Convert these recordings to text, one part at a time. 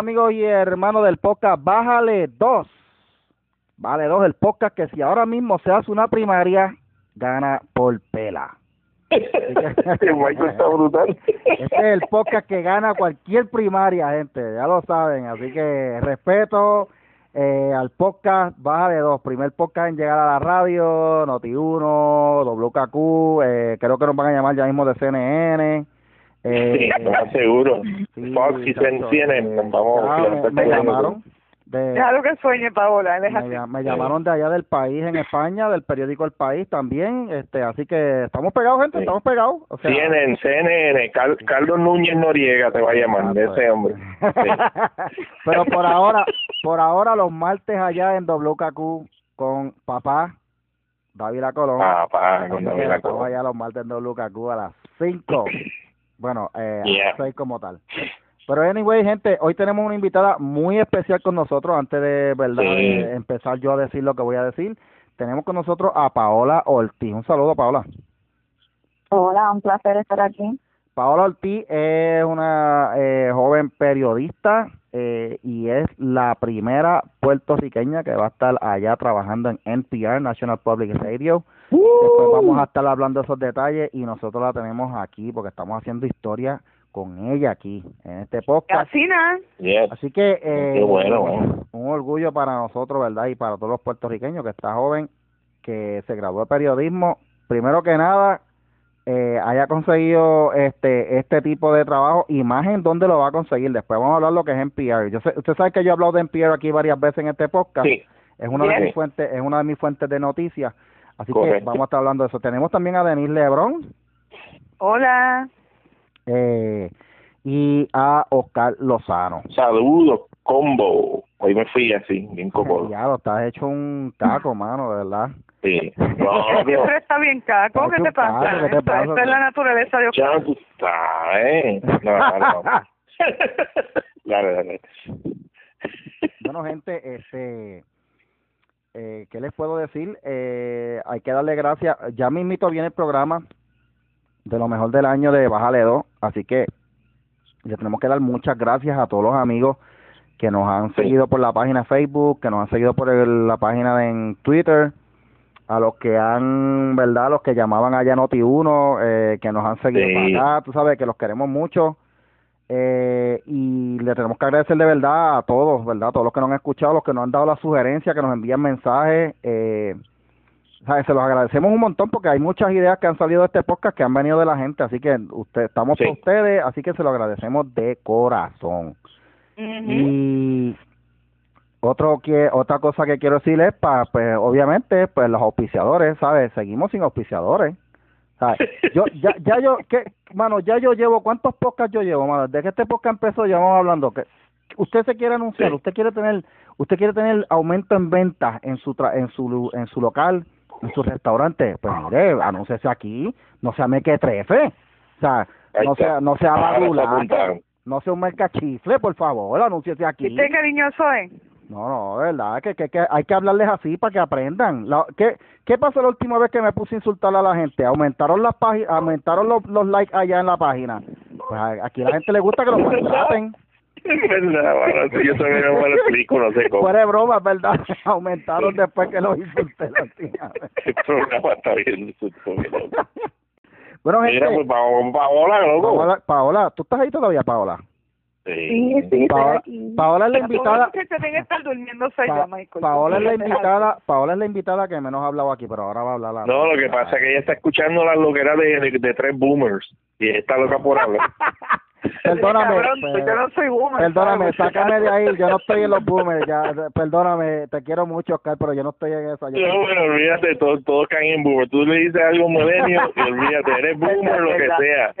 amigos y hermanos del podcast Bájale 2. Vale 2 el podcast que si ahora mismo se hace una primaria, gana por pela. está brutal. Este es el podcast que gana cualquier primaria, gente, ya lo saben. Así que respeto eh, al podcast Baja de Dos, primer podcast en llegar a la radio, Noti1, WKQ, eh, creo que nos van a llamar ya mismo de CNN. Eh, sí, seguro. Fox y CNN, vamos. a me llamaron de, Déjalo que sueñe, Paola. Me, llamaron de allá del país, en España, del periódico El País también. este Así que estamos pegados, gente, estamos pegados. O sea, CNN, CNN, Carlos Núñez Noriega te va a llamar, ah, de ese pues. hombre. Pero por ahora, por ahora los martes allá en WKQ con papá David Colón. Papá, con David Colón. allá los martes en WKQ a las 5. Bueno, eh, 6 como tal. Pero anyway, gente, hoy tenemos una invitada muy especial con nosotros. Antes de verdad empezar yo a decir lo que voy a decir, tenemos con nosotros a Paola Ortiz. Un saludo, Paola. Hola, un placer estar aquí. Paola Ortiz es una eh, joven periodista eh, y es la primera puertorriqueña que va a estar allá trabajando en NPR, National Public Radio. Después vamos a estar hablando de esos detalles y nosotros la tenemos aquí porque estamos haciendo historia con ella aquí en este podcast. Así que eh, un orgullo para nosotros, ¿verdad? Y para todos los puertorriqueños que está joven, que se graduó de periodismo. Primero que nada, eh, haya conseguido este este tipo de trabajo y más en dónde lo va a conseguir. Después vamos a hablar lo que es NPR. Yo sé, usted sabe que yo he hablado de NPR aquí varias veces en este podcast. Es una de mis fuentes, es una de mis fuentes de noticias. Así que vamos a estar hablando de eso. Tenemos también a Denise Lebron. Hola eh, y a Oscar Lozano. Saludos, combo. Hoy me fui así, bien cómodo. Ya lo estás hecho un caco, mano, de verdad. Sí. No, Siempre está bien caco, ¿qué te pasa? ¿qué te pasa? Esta es la naturaleza de Oscar. Ya tú sabes. No, no, dale, dale. Bueno, gente, este... Eh, ¿Qué les puedo decir? Eh, hay que darle gracias. Ya mismito viene el programa de lo mejor del año de Bájale 2. Así que le tenemos que dar muchas gracias a todos los amigos que nos han seguido por la página de Facebook, que nos han seguido por la página de en Twitter, a los que han, ¿verdad? Los que llamaban allá Noti1, eh, que nos han seguido acá, tú sabes que los queremos mucho. Eh, y le tenemos que agradecer de verdad a todos, ¿verdad? A todos los que nos han escuchado, los que nos han dado la sugerencia, que nos envían mensajes. Eh, se los agradecemos un montón porque hay muchas ideas que han salido de este podcast que han venido de la gente, así que usted estamos con ustedes, así que se lo agradecemos de corazón. Y otro que otra cosa que quiero decirles para pues obviamente pues los auspiciadores, ¿sabes? Seguimos sin auspiciadores. ¿Sabes? Yo ya ya yo que mano, ya yo llevo cuántos podcasts yo llevo, mano, desde que este podcast empezó ya vamos hablando que usted se quiere anunciar, usted quiere tener usted quiere tener aumento en ventas en su en su en su local en su restaurante, pues mire, anúncese aquí, no sea mequetrefe, o sea, no sea, no sea badulaque, no sea un mercachifle, por favor, anúnciese aquí. ¿Y usted cariñoso es? No, no, verdad, que, que, que, hay que hablarles así para que aprendan. La, ¿qué, ¿Qué pasó la última vez que me puse a insultar a la gente? Aumentaron las páginas, aumentaron los, los likes allá en la página. Pues aquí a la gente le gusta que los maltraten. Es verdad, bueno, si yo también no me lo explico, no sé cómo. Fuera de broma, ¿verdad? Aumentaron después que lo hizo usted. El programa está bien, Bueno, gente. Mira, pues, Paola, loco. Paola, Paola, ¿tú estás ahí todavía, Paola? Sí, sí, Paola, es la invitada. Paola es la invitada, Paola es la invitada que menos ha hablado aquí, pero ahora va a hablar la. No, lo que pasa es que ella está escuchando las loqueras de, de, de tres boomers y está loca por hablar. Perdóname, pues, yo no soy boomer, perdóname, sácame de ahí, yo no estoy en los boomers, ya, perdóname, te quiero mucho, Oscar, pero yo no estoy en eso. Yo no, bueno, olvídate, todos, todos caen en boomer, tú le dices algo milenio y olvídate, eres boomer, lo que sea.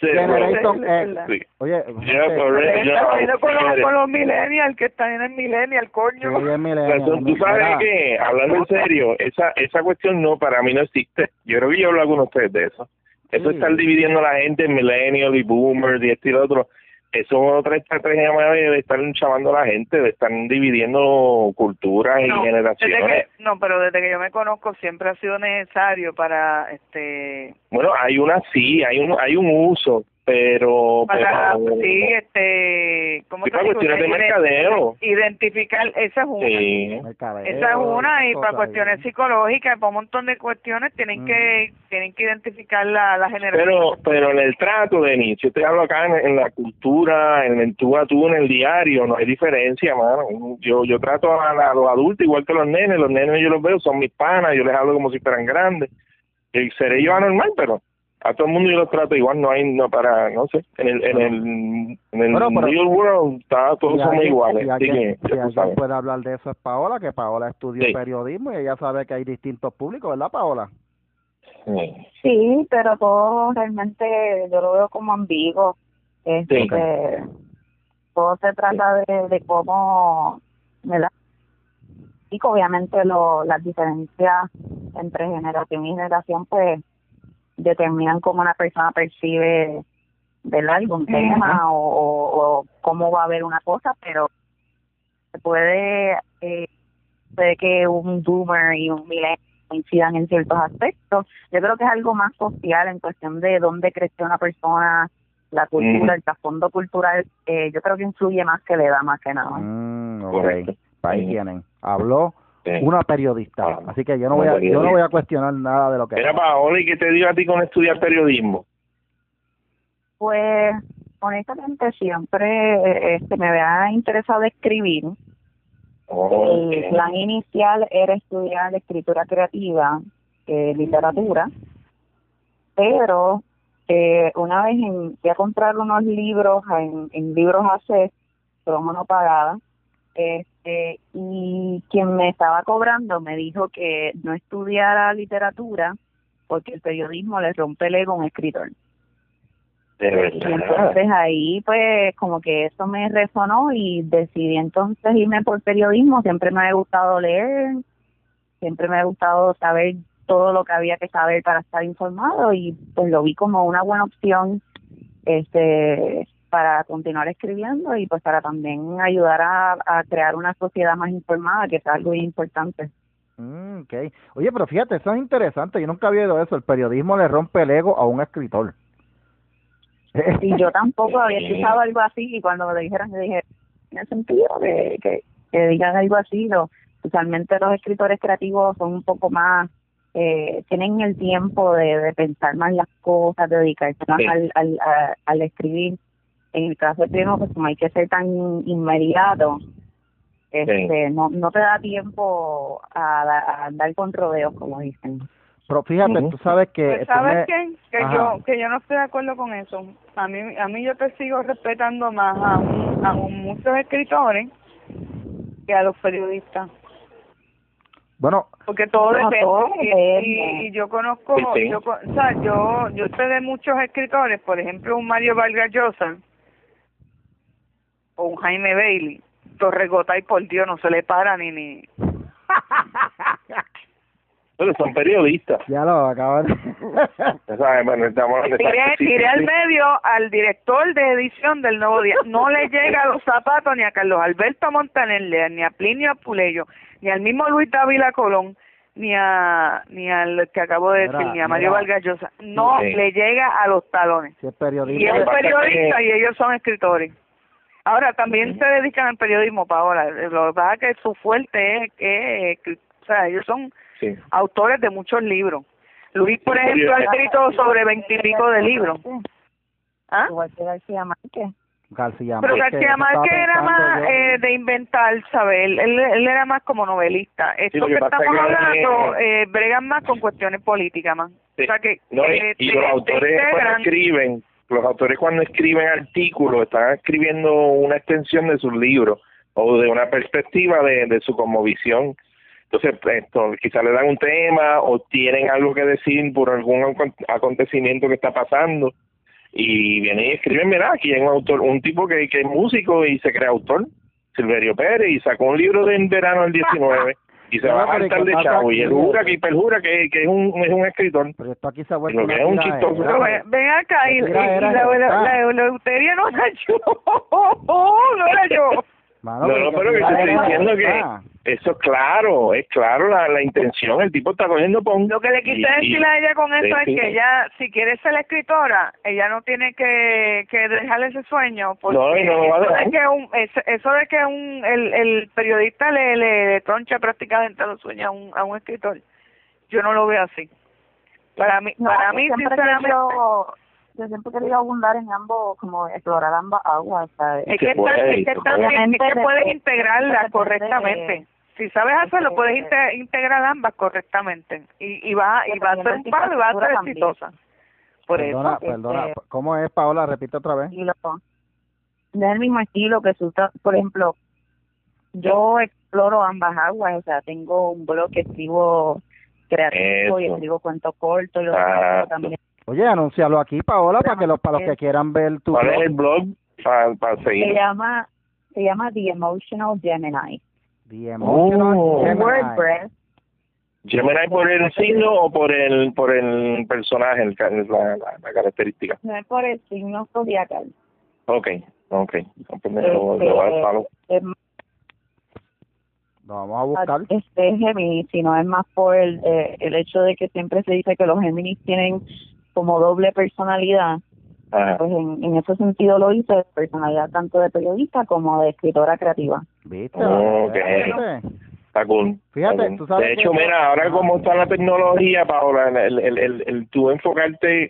Generation X. Oye, correcto. con, los, con los millennials que están en el millennial, coño. Sí, millennial, tú sabes que, hablando en serio, esa, esa cuestión no, para mí no existe. Yo creo que yo hablo con ustedes de eso eso es estar dividiendo a la gente en millennials y boomers y esto y lo otro. Eso es otra estrategia de estar chavando a la gente, de estar dividiendo culturas y generaciones. no, pero desde que yo me conozco siempre ha sido necesario para este. Bueno, hay una sí, hay un hay un uso pero, para sí este cómo para cuestiones de mercadeo. identificar esa es una. Sí. esa es una y para cuestiones psicológicas para un montón de cuestiones tienen que mm. tienen que identificar la, la generación. Pero pero en el trato de ni yo te hablo acá en, la cultura en el tú a tú en el diario no hay diferencia mano. Yo yo trato a, los adultos igual que los nenes los nenes yo los veo son mis panas yo les hablo como si fueran grandes. Y seré yo anormal pero a todo el mundo yo lo trato igual, no hay, no para, no sé, en el, en el, en el real world está, todos somos iguales. Si alguien, puede hablar de eso es Paola, que Paola estudió periodismo y ella sabe que hay distintos públicos, ¿verdad Paola? Sí. pero todo realmente yo lo veo como ambiguo. Este, todo se trata de, de cómo, ¿verdad? Y obviamente lo, las diferencias entre generación y generación, pues determinan cómo una persona percibe del algún tema o, cómo va a ver una cosa, pero se puede, eh, puede que un boomer y un millennial coincidan en ciertos aspectos. Yo creo que es algo más social en cuestión de dónde creció una persona, la cultura, el trasfondo cultural. Eh, yo creo que influye más que le da más que nada. Mm, Ahí tienen. Habló una periodista. Ah, Así que yo no voy a, yo no voy a cuestionar nada de lo que. Mira, Paola, ¿y qué te dio a ti con estudiar periodismo? Pues, honestamente, siempre este, me había interesado escribir. El plan inicial era estudiar escritura creativa, eh, literatura, pero eh, una vez en, fui a comprar unos libros en, en libros AC, promo no pagada, este, y quien me estaba cobrando me dijo que no estudiara literatura porque el periodismo le rompe el ego a un escritor. De verdad. Y entonces ahí pues como que eso me resonó y decidí entonces irme por periodismo. Siempre me ha gustado leer, siempre me ha gustado saber todo lo que había que saber para estar informado y pues lo vi como una buena opción este para continuar escribiendo y pues para también ayudar a, crear una sociedad más informada, que es algo importante. Mm, okay. Oye, pero fíjate, eso es interesante. Yo nunca había oído eso. El periodismo le rompe el ego a un escritor. Y yo tampoco había escuchado algo así. Y cuando me lo dijeron, yo dije, tiene sentido que, que, digan algo así. Lo, usualmente los escritores creativos son un poco más, eh, tienen el tiempo de, pensar más las cosas, de dedicarse más al, al, al escribir en el caso de primo, pues como hay que ser tan inmediato, este, no, no te da tiempo a, andar con rodeos, como dicen. Pero fíjate, tú sabes que... Pues, ¿Sabes qué? Que yo, que yo no estoy de acuerdo con eso. A mí, a mí yo te sigo respetando más a, a muchos escritores que a los periodistas. Bueno, porque todo depende. y, yo conozco, yo, o sea, yo, yo sé de muchos escritores, por ejemplo, un Mario Vargas Llosa, o un Jaime Bailey, Torregota y por Dios no se le para ni ni. Pero son periodistas. Ya lo acaban. bueno, tiré, al medio al director de edición del Nuevo Día. No le llega a los zapatos ni a Carlos Alberto Montaner, ni a Plinio Apuleyo, ni al mismo Luis Dávila Colón, ni a ni al que acabo de decir, ni a Mario Vargas Llosa. No le llega a los talones. y es periodista y ellos son escritores. Ahora, también se dedican al periodismo, Paola. Lo que pasa es que su fuerte es que, o sea, ellos son autores de muchos libros. Luis, por ejemplo, ha escrito sobre veintipico de libros. ¿Ah? Igual que García Márquez. García Pero García Márquez era más eh, de inventar, ¿sabes? Él, él, era más como novelista. Esto que, estamos hablando, eh, bregan más con cuestiones políticas más. O sea que, no, y, y los autores escriben los autores cuando escriben artículos están escribiendo una extensión de sus libros o de una perspectiva de, de su visión Entonces, esto, quizás le dan un tema o tienen algo que decir por algún acontecimiento que está pasando y vienen y escriben, mira, aquí hay un autor, un tipo que, que es músico y se cree autor, Silverio Pérez, y sacó un libro de en verano del 19 y se va a saltar de chavo y él jura que perjura que, que es un es un escritor. Pero esto aquí se ha vuelto es un chistoso. ven acá y, la, la, euteria no la yo no era yo no, no, pero que te estoy diciendo que Eso claro, es claro la, la intención, el tipo está cogiendo por Lo que le quise decir a ella con eso es que ella, si quiere ser escritora, ella no tiene que, que dejarle ese sueño, porque no, no eso, de que un, eso de que un, el, el periodista le, le, troncha prácticamente los sueños a un, a un escritor, yo no lo veo así. Para mí, para mí sinceramente... Yo, siempre he querido abundar en ambos, como explorar ambas aguas. Es que, es que, es que puedes integrarlas correctamente si sabes hacerlo, puedes integrar ambas correctamente y, y va y va a ser un palo y va a ser exitosa. Por perdona, eso. Perdona, este, ¿cómo es, Paola? Repite otra vez. No es el mismo estilo que su, por ejemplo, yo exploro ambas aguas, o sea, tengo un blog que escribo creativo y escribo cuentos cortos y lo también. Oye, anúncialo aquí, Paola, para que los para los que quieran ver tu ¿Cuál es el blog? Para, para seguir. Se llama, se llama The Emotional Gemini. The Emotional oh. WordPress. Gemini por el signo o por el por el personaje, el, la, la, característica. No es por el signo zodiacal. Okay, okay. Pues lo, lo, lo, este, lo vamos a buscar. Este Gemini, sino es más por el, eh, el hecho de que siempre se dice que los Géminis tienen como doble personalidad pues en, en, ese sentido lo hice, personalidad tanto de periodista como de escritora creativa. ¿Viste? Está cool. Fíjate, tú sabes De hecho, mira, ahora como está la tecnología, Paola, el, el, el, el, tú enfocarte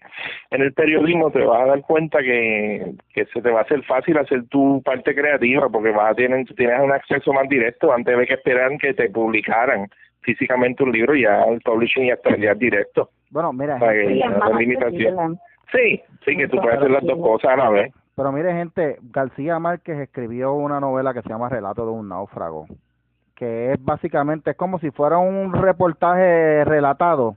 en el periodismo, te vas a dar cuenta que, que se te va a hacer fácil hacer tu parte creativa, porque vas a tener, tienes un acceso más directo. Antes de que esperar que te publicaran físicamente un libro, ya el publishing ya estaría directo. Bueno, mira, Sí, sí, que tú puedes hacer las dos cosas a la vez. Pero mire, gente, García Márquez escribió una novela que se llama Relato de un náufrago, que es básicamente, es como si fuera un reportaje relatado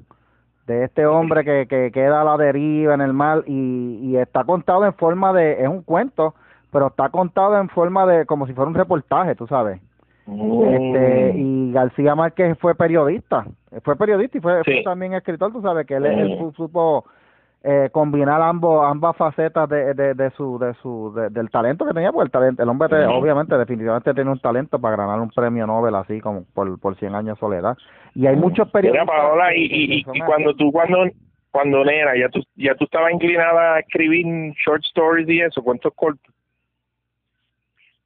de este hombre que, que queda a la deriva en el mar y, y está contado en forma de, es un cuento, pero está contado en forma de, como si fuera un reportaje, tú sabes. Este, mm. y García Márquez fue periodista, fue periodista y fue, también escritor, tú sabes que él, él mm. supo eh, combinar ambos ambas facetas de, de, de su de su del talento que tenía pues el talento el hombre obviamente definitivamente tiene un talento para ganar un premio Nobel así como por por 100 años de soledad y hay muchos periodistas Paola, y, y, y, cuando tú cuando cuando era ya tú ya tú estabas inclinada a escribir short stories y eso cuentos cortos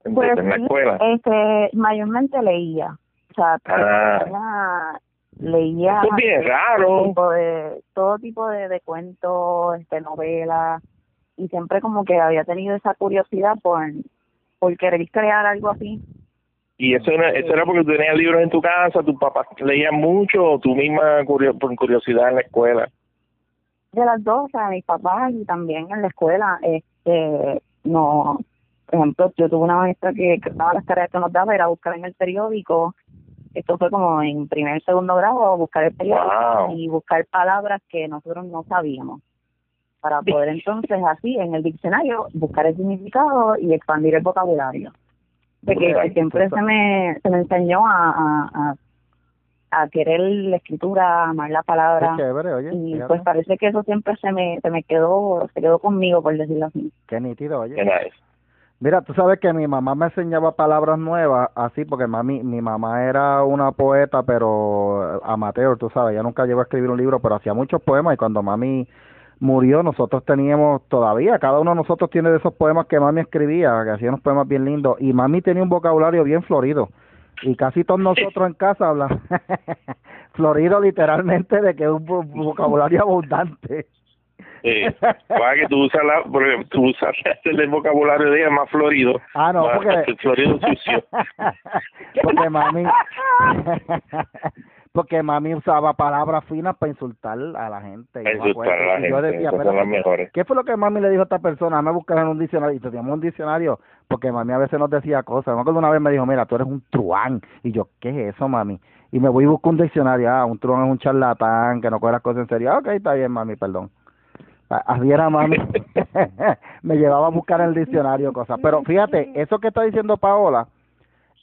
en, pues, en la escuela este mayormente leía o sea ah leía Todo tipo de, todo tipo de, de cuentos, este, novelas, y siempre como que había tenido esa curiosidad por, por querer crear algo así. ¿Y eso era, eso era porque tú tenías libros en tu casa, tus papás leían mucho o tú misma por curiosidad en la escuela? De las dos, o sea, mis papás y también en la escuela, este, no, por ejemplo, yo tuve una maestra que, que daba las tareas que nos daba, era buscar en el periódico. Esto fue como en primer segundo grado buscar el periódico y buscar palabras que nosotros no sabíamos. Para poder entonces así en el diccionario buscar el significado y expandir el vocabulario. De que siempre se me se me enseñó a, a, a querer la escritura, amar la palabra. y pues parece que eso siempre se me se me quedó se quedó conmigo por decirlo así. Qué nítido, oye. Mira, tú sabes que mi mamá me enseñaba palabras nuevas así, porque mami, mi mamá era una poeta, pero amateur, tú sabes, ella nunca llegó a escribir un libro, pero hacía muchos poemas y cuando mami murió, nosotros teníamos todavía, cada uno de nosotros tiene de esos poemas que mami escribía, que hacía unos poemas bien lindos, y mami tenía un vocabulario bien florido, y casi todos nosotros en casa hablan florido literalmente de que es un vocabulario abundante. Eh, para que tú usas la, tú usas el vocabulario de ella más florido. Ah, no, porque. florido sucio. porque mami. porque mami usaba palabras finas para insultar a la gente. insultar a la gente. Yo decía, pero, ¿qué fue lo que mami le dijo a esta persona? Me buscar en un diccionario. Y teníamos un diccionario porque mami a veces nos decía cosas. Me acuerdo una vez me dijo, mira, tú eres un truán. Y yo, ¿qué es eso, mami? Y me voy y busco un diccionario. Ah, un truán es un charlatán que no coge las cosas en serio. Ah, ok, está bien, mami, perdón. Era mami. me llevaba a buscar en el diccionario cosas. Pero fíjate, eso que está diciendo Paola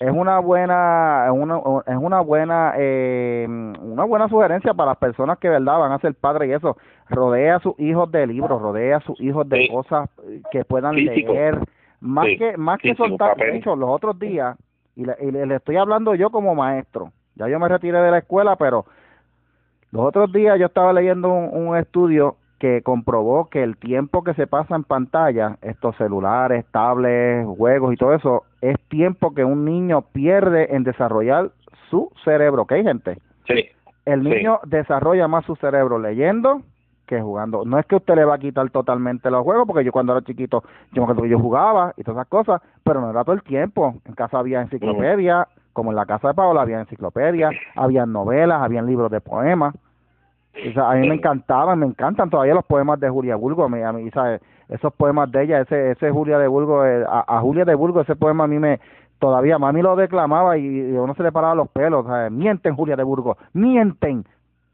es una buena, es una, es una buena, eh, una buena sugerencia para las personas que verdad van a ser padres y eso. Rodea a sus hijos de libros, rodea a sus hijos de cosas que puedan leer. Más que, más que soltar, de hecho, los otros días Y le, y le estoy hablando yo como maestro. Ya yo me retiré de la escuela, pero los otros días yo estaba leyendo un, estudio que comprobó que el tiempo que se pasa en pantalla, estos celulares, tablets, juegos y todo eso, es tiempo que un niño pierde en desarrollar su cerebro, ¿ok, gente? Sí. El niño desarrolla más su cerebro leyendo que jugando. No es que usted le va a quitar totalmente los juegos, porque yo cuando era chiquito, yo yo jugaba y todas esas cosas, pero no era todo el tiempo. En casa había enciclopedia, como en la casa de Paola había enciclopedia, había novelas, habían libros de poemas. A mí me encantaban, me encantan todavía los poemas de Julia Bulgo, a mí, ¿sabes? esos poemas de ella, ese ese Julia de Bulgo, eh, a, Julia de Bulgo ese poema a mí me todavía mami lo declamaba y, y uno se le paraba los pelos, ¿sabes? mienten Julia de Burgos, mienten.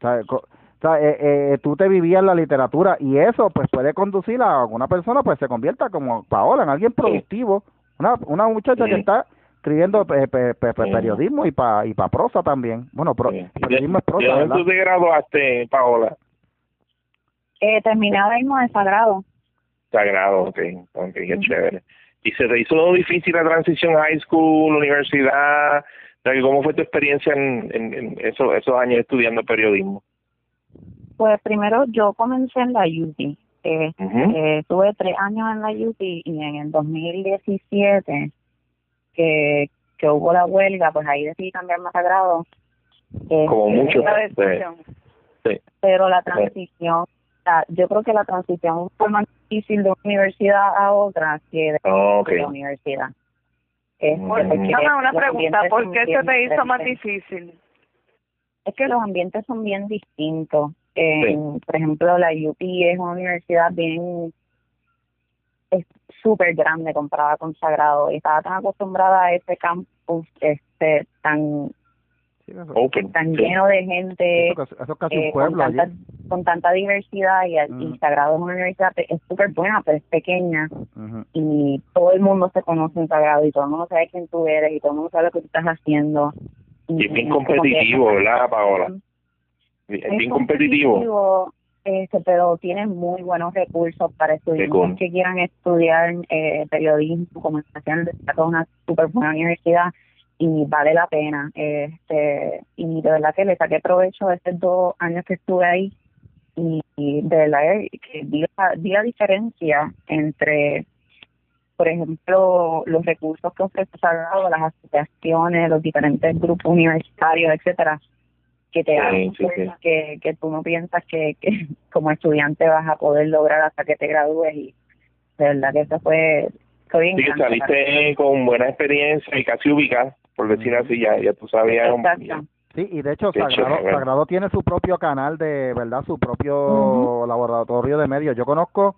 ¿sabes? O sea, eh, eh, tú te vivías la literatura y eso pues puede conducir a una persona pues se convierta como Paola en alguien productivo, una, una muchacha que está escribiendo periodismo y para y pa prosa también. Bueno, periodismo es prosa, ¿Dónde tú te graduaste, Paola? Eh, terminaba mismo de Sagrado. Sagrado, ok, ok, qué chévere. ¿Y se te hizo difícil la transición high school, universidad? ¿Cómo fue tu experiencia en, en, esos, esos años estudiando periodismo? Pues primero yo comencé en la UT. Eh, eh, tuve tres años en la UT y en el 2017 que, que hubo la huelga, pues ahí decidí cambiar más sagrado. Como mucho. Sí. Pero la transición, yo creo que la transición fue más difícil de una universidad a otra que de, la universidad. Es una pregunta, ¿por qué se te hizo más difícil? Es que los ambientes son bien distintos. Por ejemplo, la UP es una universidad bien es súper grande comparada con Sagrado. Y estaba tan acostumbrada a este campus este tan tan lleno de gente eh, con, tanta, con, tanta, diversidad. Y, y Sagrado es una universidad es súper buena pero es pequeña. Y todo el mundo se conoce en Sagrado y todo el mundo sabe quién tú eres y todo el mundo sabe lo que tú estás haciendo. Y, es bien competitivo ¿verdad Paola? es bien competitivo este, pero tienen muy buenos recursos para estudiantes que quieran estudiar eh, periodismo, comunicación, es una súper buena universidad y vale la pena. Este, y de verdad que le saqué provecho de estos dos años que estuve ahí. Y, de verdad que vi la, diferencia entre por ejemplo, los recursos que ofrece Sagrado, las asociaciones, los diferentes grupos universitarios, etcétera, que te hacen Que, que tú no piensas que, que como estudiante vas a poder lograr hasta que te gradúes y de verdad que eso fue, fue bien sí, saliste con buena experiencia y casi ubicada por decir así ya ya tú sabías Sí, y de hecho Sagrado, Sagrado, tiene su propio canal de, ¿verdad? Su propio laboratorio de medios. Yo conozco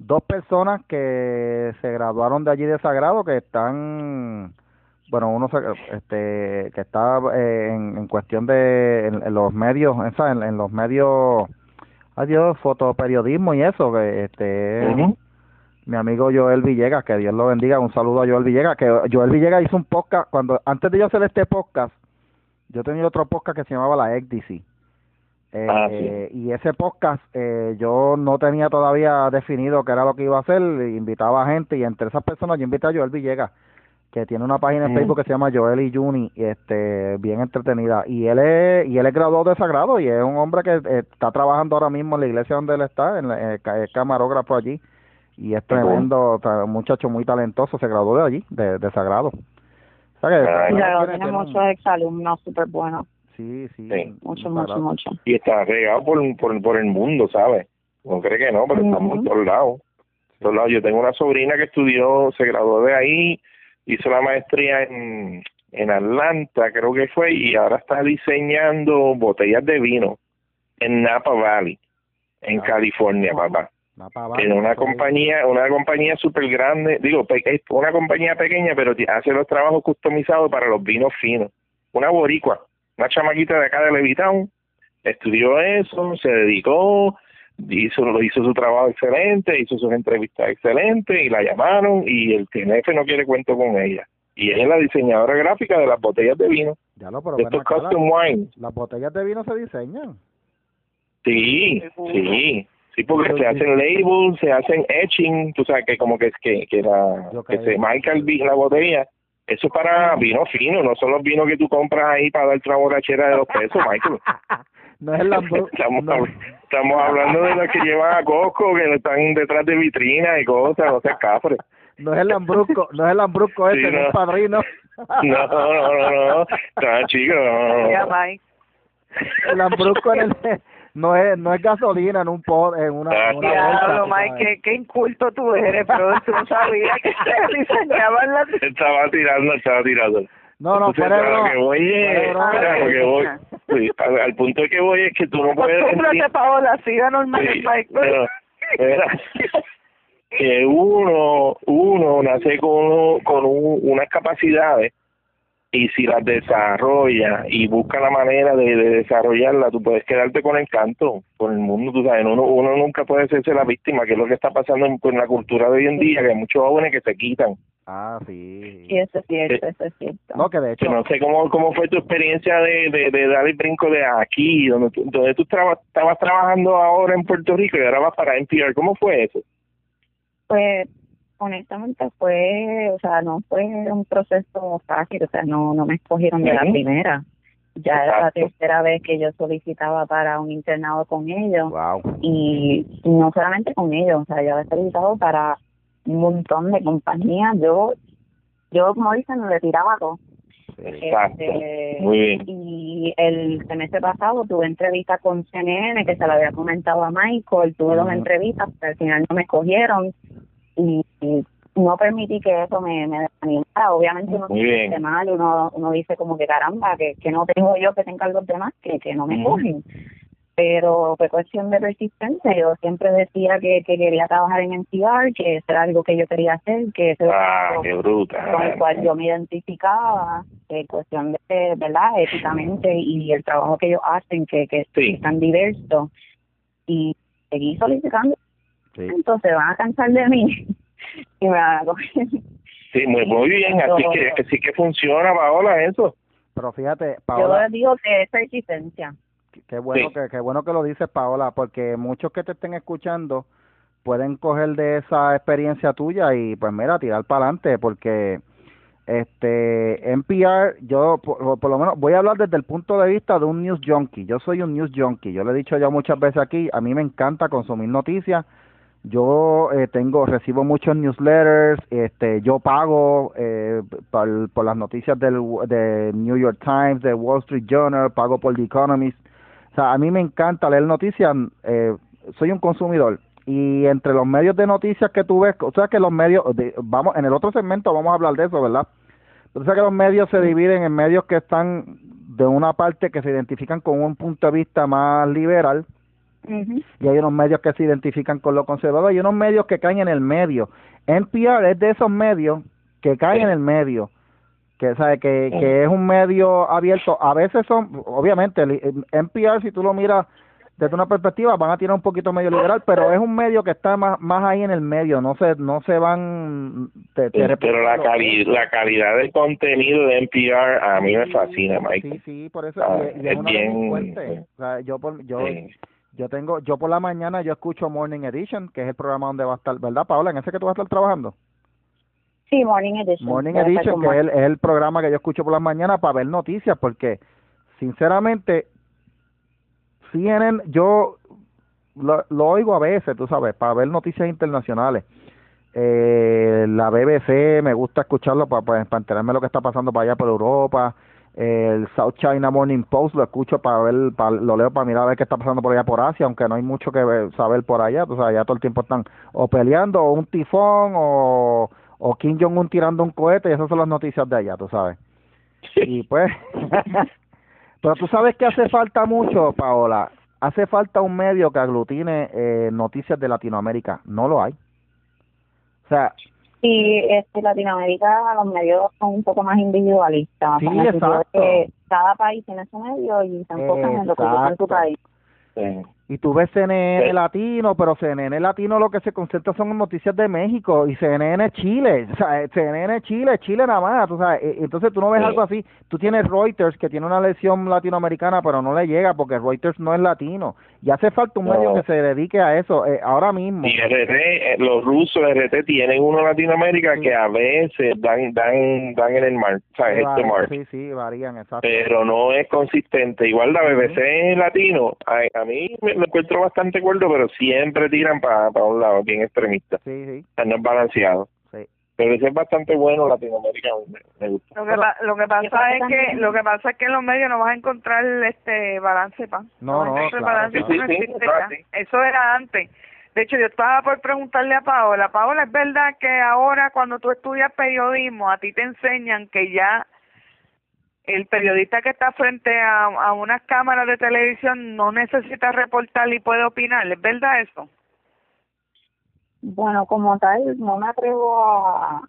dos personas que se graduaron de allí de Sagrado que están bueno, uno este, que está eh, en, cuestión de en, los medios, en, en, los medios, adiós, fotoperiodismo y eso, que este, mi amigo Joel Villegas, que Dios lo bendiga, un saludo a Joel Villegas, que Joel Villegas hizo un podcast, cuando antes de yo hacer este podcast, yo tenía otro podcast que se llamaba La ECDC. Ah, eh, Y ese podcast eh, yo no tenía todavía definido qué era lo que iba a hacer, invitaba a gente y entre esas personas yo invité a Joel Villegas que tiene una página en Facebook que se llama Joel y Juni, este, bien entretenida. Y él es, y él es graduado de Sagrado y es un hombre que eh, está trabajando ahora mismo en la iglesia donde él está, en es camarógrafo allí. Y es tremendo, un muchacho muy talentoso, se graduó de allí, de, de Sagrado. O sea que, tiene, muchos exalumnos súper buenos. Sí, sí. Mucho, mucho, mucho. Y está regado por, por, por el mundo, ¿sabes? No cree que no, pero estamos en todos lados. Todos lados. Yo tengo una sobrina que estudió, se graduó de ahí, hizo la maestría en, en Atlanta, creo que fue, y ahora está diseñando botellas de vino en Napa Valley, en ah. California, papá. en una compañía, una compañía súper grande, digo, una compañía pequeña, pero hace los trabajos customizados para los vinos finos. Una boricua, una chamaquita de acá de Levitown, estudió eso, se dedicó, hizo, hizo su trabajo excelente, hizo sus entrevistas excelentes y la llamaron y el TNF no quiere cuento con ella. Y ella es la diseñadora gráfica de las botellas de vino. Ya lo, pero de estos custom wines. ¿Las botellas de vino se diseñan? Sí, sí. Sí, porque se hacen labels, se hacen etching, tú sabes que como que es que, que, la, que se marca el, la botella Eso es para vino fino, no son los vinos que tú compras ahí para dar otra borrachera de dos pesos, Michael. no es el Lambrusco. estamos, estamos hablando de los que llevan a Costco, que están detrás de vitrinas y cosas, no seas cafre. No es el Lambrusco, no es el Lambrusco ese, no. es el padrino. no, no, no, no, no, chico, no. Mike. El Lambrusco en el no es no es gasolina en un pot, en una, ah, una Mike, qué, qué, inculto tú eres, pero tú no sabías que se diseñaban las... Estaba tirando, estaba tirando. No, no, fuera de que voy es, que voy, sí, al, al, punto que voy es que tú no puedes... Acostúmbrate, Paola, siga normal, sí, Mike. Pero, que uno, uno nace con, con un, unas capacidades y si las desarrolla y busca la manera de, de, desarrollarla, tú puedes quedarte con el canto, con el mundo, tú sabes, uno, uno nunca puede ser la víctima, que es lo que está pasando en, la cultura de hoy en día, que hay muchos jóvenes que se quitan. Ah, sí. Sí, eso es cierto, eso es cierto. No, que de hecho... no sé cómo, cómo fue tu experiencia de, de, de dar el brinco de aquí, donde tú, donde tú estabas trabajando ahora en Puerto Rico y ahora vas para NPR, ¿cómo fue eso? Pues honestamente fue, o sea, no fue un proceso fácil, o sea, no, no me escogieron de la primera. Ya era la tercera vez que yo solicitaba para un internado con ellos. Y no solamente con ellos, o sea, yo había solicitado para un montón de compañías. Yo, yo como dicen, le tiraba todo. Este, Muy bien. Y el semestre pasado tuve entrevista con CNN, que se lo había comentado a Michael, tuve dos entrevistas, pero al final no me escogieron y, no permití que eso me, me desanimara. Obviamente uno se siente mal, uno, uno dice como que caramba, que, que no tengo yo que tenga los demás, que, que no me cogen. Pero fue cuestión de resistencia. Yo siempre decía que, que quería trabajar en NCR, que eso era algo que yo quería hacer, que eso ah, qué bruta. con el cual yo me identificaba, que cuestión de, ¿verdad?, éticamente y el trabajo que ellos hacen, que, que es tan diverso. Y seguí solicitando entonces van a cansar de mí y me van a coger. Sí, muy, muy bien, así que, que, sí que funciona, Paola, eso. Pero fíjate, Paola. Yo digo que es persistencia. Qué bueno, que, qué bueno que lo dices, Paola, porque muchos que te estén escuchando pueden coger de esa experiencia tuya y pues mira, tirar para adelante, porque este NPR, yo por, por, lo menos voy a hablar desde el punto de vista de un news junkie. Yo soy un news junkie. Yo lo he dicho ya muchas veces aquí. A mí me encanta consumir noticias yo eh, tengo recibo muchos newsletters este yo pago eh, por, por, las noticias del de New York Times de Wall Street Journal pago por The Economist o sea a mí me encanta leer noticias eh, soy un consumidor. Y entre los medios de noticias que tú ves o sea que los medios vamos en el otro segmento vamos a hablar de eso verdad o sea que los medios se dividen en medios que están de una parte que se identifican con un punto de vista más liberal y hay unos medios que se identifican con lo conservador y unos medios que caen en el medio. NPR es de esos medios que caen en el medio, que sabe que, que es un medio abierto. A veces son, obviamente, NPR si tú lo miras desde una perspectiva van a tirar un poquito medio liberal, pero es un medio que está más más ahí en el medio, no se no se van pero la calidad la calidad del contenido de NPR a mí me fascina, Mike. Sí, sí, por eso ah, es, bien o sea, yo por, yo yo tengo, yo por la mañana yo escucho Morning Edition, que es el programa donde va a estar, ¿verdad, Paola? ¿En ese que tú vas a estar trabajando? Sí, Morning Edition. Morning Edition, que es el, programa que yo escucho por la mañana para ver noticias, porque sinceramente, CNN, yo lo, lo oigo a veces, tú sabes, para ver noticias internacionales. Eh, la BBC, me gusta escucharlo para, para, para enterarme lo que está pasando para allá por Europa el South China Morning Post lo escucho para ver, lo leo para mirar a ver qué está pasando por allá por Asia, aunque no hay mucho que saber por allá, o sea, allá todo el tiempo están o peleando, o un tifón, o, o Kim Jong-un tirando un cohete, y esas son las noticias de allá, tú sabes. Y pues, pero tú sabes que hace falta mucho, Paola, hace falta un medio que aglutine eh, noticias de Latinoamérica, no lo hay. O sea, Sí, este, Latinoamérica los medios son un poco más individualistas. Sí, exacto. cada país tiene su medio y se enfocan en lo que pasa en su país. Y tú ves CNN Latino, pero CNN Latino lo que se concentra son noticias de México y CNN Chile, o sea, CNN Chile, Chile nada más, tú sabes, entonces tú no ves algo así, tú tienes Reuters que tiene una lección latinoamericana, pero no le llega porque Reuters no es latino, y hace falta un medio que se dedique a eso eh, ahora mismo. Y RT, eh, los rusos RT tienen uno en Latinoamérica que a veces dan dan dan en el mar, ¿sabes? este mar. Sí, sí, varían, exacto. Pero no es consistente, igual la BBC latino, a, a mí me me encuentro bastante acuerdo, pero siempre tiran para un lado, bien extremista. Sí, sí. no es balanceado. Sí. Pero ese es bastante bueno Latinoamérica, me, gusta. Lo que, lo que pasa es que lo que pasa es que en los medios no vas a encontrar este balance, pa. No, no, Eso era antes. De hecho, yo estaba por preguntarle a Paola, Paola, ¿es verdad que ahora cuando tú estudias periodismo a ti te enseñan que ya el periodista que está frente a, a unas cámaras de televisión no necesita reportar y puede opinar, ¿es verdad eso? Bueno, como tal, no me atrevo a,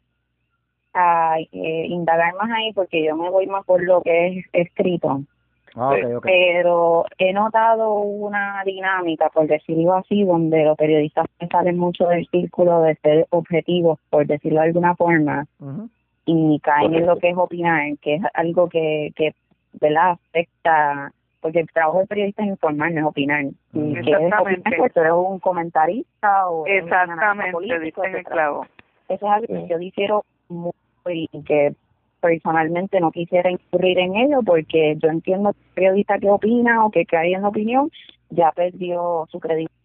a eh, indagar más ahí porque yo me voy más por lo que es escrito. Ah, Pero he notado una dinámica, por decirlo así, donde los periodistas salen mucho del círculo de ser objetivos, por decirlo de alguna forma, y caen en lo que es opinar, que es algo que, que ¿verdad? afecta, porque el trabajo del periodista es informar, no es opinar. Y Exactamente. Que es eres un comentarista o Exactamente, político, el clavo. Eso es algo que yo difiero muy y que personalmente no quisiera incurrir en ello porque yo entiendo que el periodista que opina o que cae en la opinión ya perdió su credibilidad.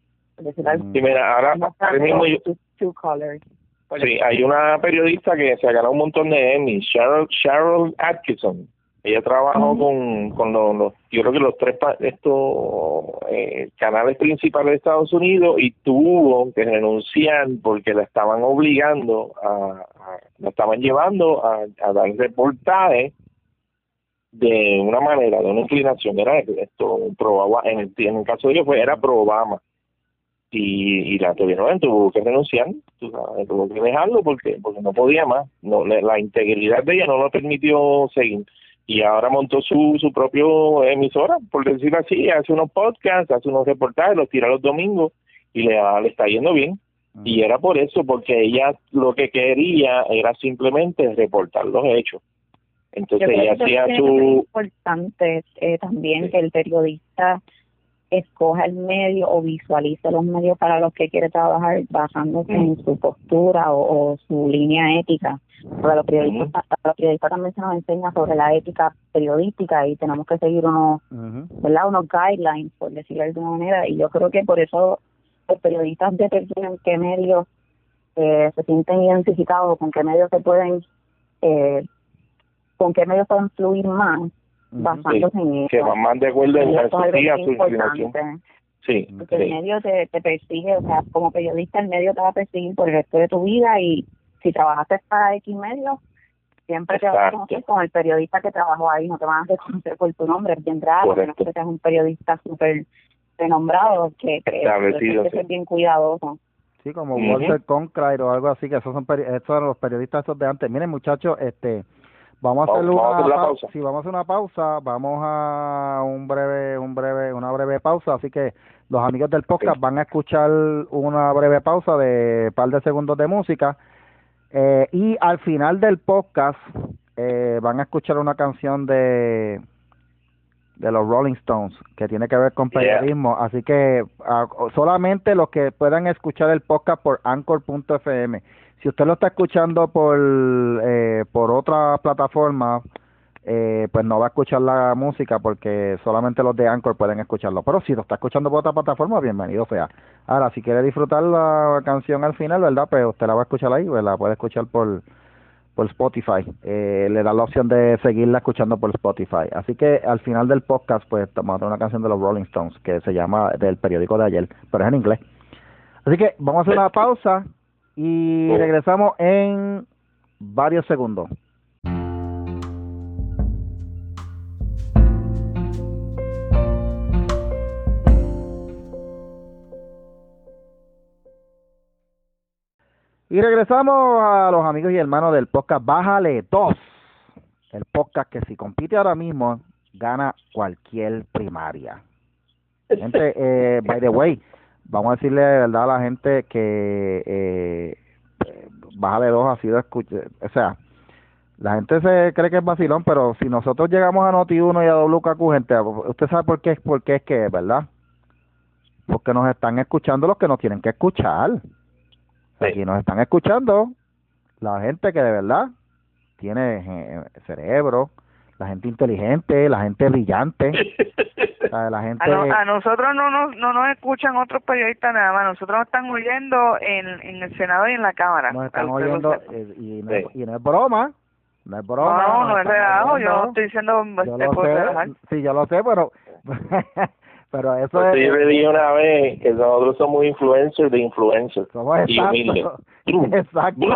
Sí, mira, ahora, mismo Sí, hay una periodista que se ha ganado un montón de Emmy, Cheryl, Atkinson. Ella trabajó con, con los, yo creo que los tres estos eh, canales principales de Estados Unidos y tuvo que renunciar porque la estaban obligando a, la estaban llevando a, a dar reportajes de una manera, de una inclinación, era esto probaba, en el, en el caso de ellos fue, era pro Obama y, y la tuvieron tuvo que renunciar, tuvo que dejarlo porque porque no podía más, no la integridad de ella no lo permitió seguir y ahora montó su su propio emisora, por decirlo así, hace unos podcasts, hace unos reportajes, los tira los domingos y le, le está yendo bien. Y era por eso, porque ella lo que quería era simplemente reportar los hechos. Entonces ella hacía su... Es importante eh, también que el periodista escoja el medio o visualice los medios para los que quiere trabajar basándose en su postura o, su línea ética. Porque los periodistas, los periodistas también se nos enseña sobre la ética periodística y tenemos que seguir unos, ¿verdad? unos guidelines, por decirlo de alguna manera. Y yo creo que por eso los periodistas determinan qué medios eh, se sienten identificados, con qué medios se pueden, eh, con qué medios pueden fluir más basándose en eso. Que van más de acuerdo en la su inclinación. Sí, Porque el medio te, te persigue, o sea, como periodista el medio te va a perseguir por el resto de tu vida y si trabajaste para X medio, siempre te vas a conocer con el periodista que trabajó ahí, no te van a reconocer por tu nombre, es bien raro, no que seas un periodista súper renombrado, que, que, que ser bien cuidadoso. Sí, como Walter Concrate o algo así, que esos son, esos son los periodistas esos de antes. Miren, muchachos, este Vamos a hacer una pausa. Sí, vamos a hacer una pausa. Vamos a un breve, un breve, una breve pausa. Así que los amigos del podcast van a escuchar una breve pausa de par de segundos de música. Eh, y al final del podcast eh, van a escuchar una canción de de los Rolling Stones que tiene que ver con periodismo. Así que ah, solamente los que puedan escuchar el podcast por anchor.fm si usted lo está escuchando por eh, por otra plataforma, eh, pues no va a escuchar la música porque solamente los de Anchor pueden escucharlo. Pero si lo está escuchando por otra plataforma, bienvenido sea. Ahora, si quiere disfrutar la canción al final, ¿verdad? Pues usted la va a escuchar ahí, ¿verdad? Puede escuchar por por Spotify. Eh, le da la opción de seguirla escuchando por Spotify. Así que al final del podcast, pues vamos a tener una canción de los Rolling Stones que se llama del periódico de ayer, pero es en inglés. Así que vamos a hacer una pausa y regresamos en varios segundos. Y regresamos a los amigos y hermanos del podcast Bájale 2. El podcast que si compite ahora mismo gana cualquier primaria. Gente, eh, by the way, vamos a decirle de verdad a la gente que eh, Baja de Dos ha sido escuchado, o sea, la gente se cree que es vacilón, pero si nosotros llegamos a Noti1 y a WKQ, gente, usted sabe por qué, por qué es que es, ¿verdad? Porque nos están escuchando los que nos tienen que escuchar. Aquí nos están escuchando la gente que de verdad tiene eh, cerebro, la gente inteligente, la gente brillante. la gente... a, nosotros no nos, no nos escuchan otros periodistas nada más, nosotros nos están oyendo en, en el Senado y en la Cámara. Nos están oyendo eh, y, no, y no es broma. No es broma. No, no, es relajo, yo no estoy diciendo yo lo sé, Sí, yo lo sé, pero pero eso pues es... Yo le dije una vez que nosotros somos influencers de influencers. Somos exacto. exacto.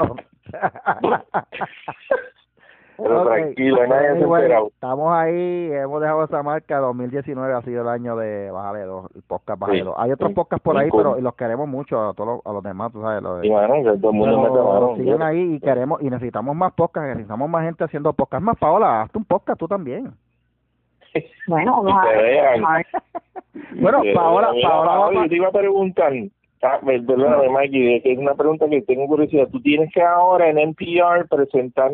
Pero tranquilo, nadie se Estamos ahí, hemos dejado esa marca. 2019 ha sido el año de Bájale dos, el podcast Bájale dos. Hay otros podcasts por ahí, pero los queremos mucho a todos los, a los demás, tú sabes. Lo de, y bueno, que todo el mundo me Siguen ahí y queremos, y necesitamos más podcasts, necesitamos más gente haciendo podcasts. Más, Paola, hazte un podcast tú también. Bueno, vamos a Bueno, Paola, Paola, yo te iba a preguntar, ah, perdóname, Mikey, que es una pregunta que tengo curiosidad. Tú tienes que ahora en NPR presentar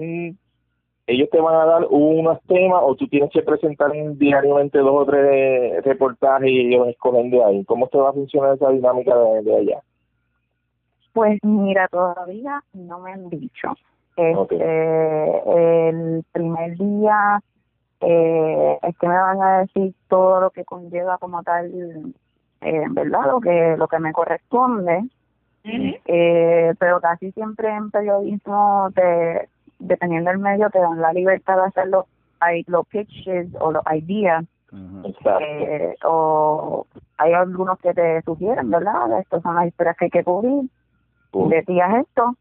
ellos te van a dar unos temas o tú tienes que presentar diariamente dos o tres reportajes y ellos escogen de ahí. ¿Cómo te va a funcionar esa dinámica de, allá? Pues mira, todavía no me han dicho. Este, El primer día eh, es que me van a decir todo lo que conlleva como tal, eh, ¿verdad? Lo que, lo que me corresponde. eh, pero casi siempre en periodismo te dependiendo del medio, te dan la libertad de hacer los, los pitches o los ideas. Eh, o hay algunos que te sugieren, ¿verdad? Estas son las historias que hay que cubrir. Uh. Decías esto,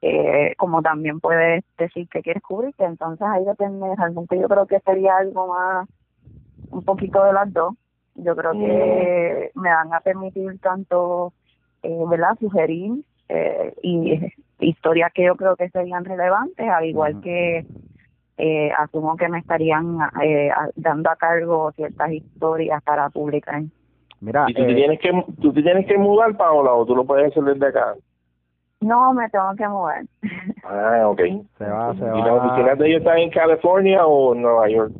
eh, como también puedes decir que quieres cubrir, que entonces ahí depende. Realmente yo creo que sería algo más, un poquito de las dos. Yo creo que me van a permitir tanto, eh, ¿verdad? Sugerir eh, y historias que yo creo que serían relevantes, al igual que eh, asumo que me estarían eh, dando a cargo ciertas historias para publicar. Mira, ¿Y tú, te tienes que, tú te tienes que mudar, Paola, o tú lo puedes hacer desde acá? No, me tengo que mudar. Ah, ok. Se va, se ¿Y las oficinas de ellos están en California o en Nueva York?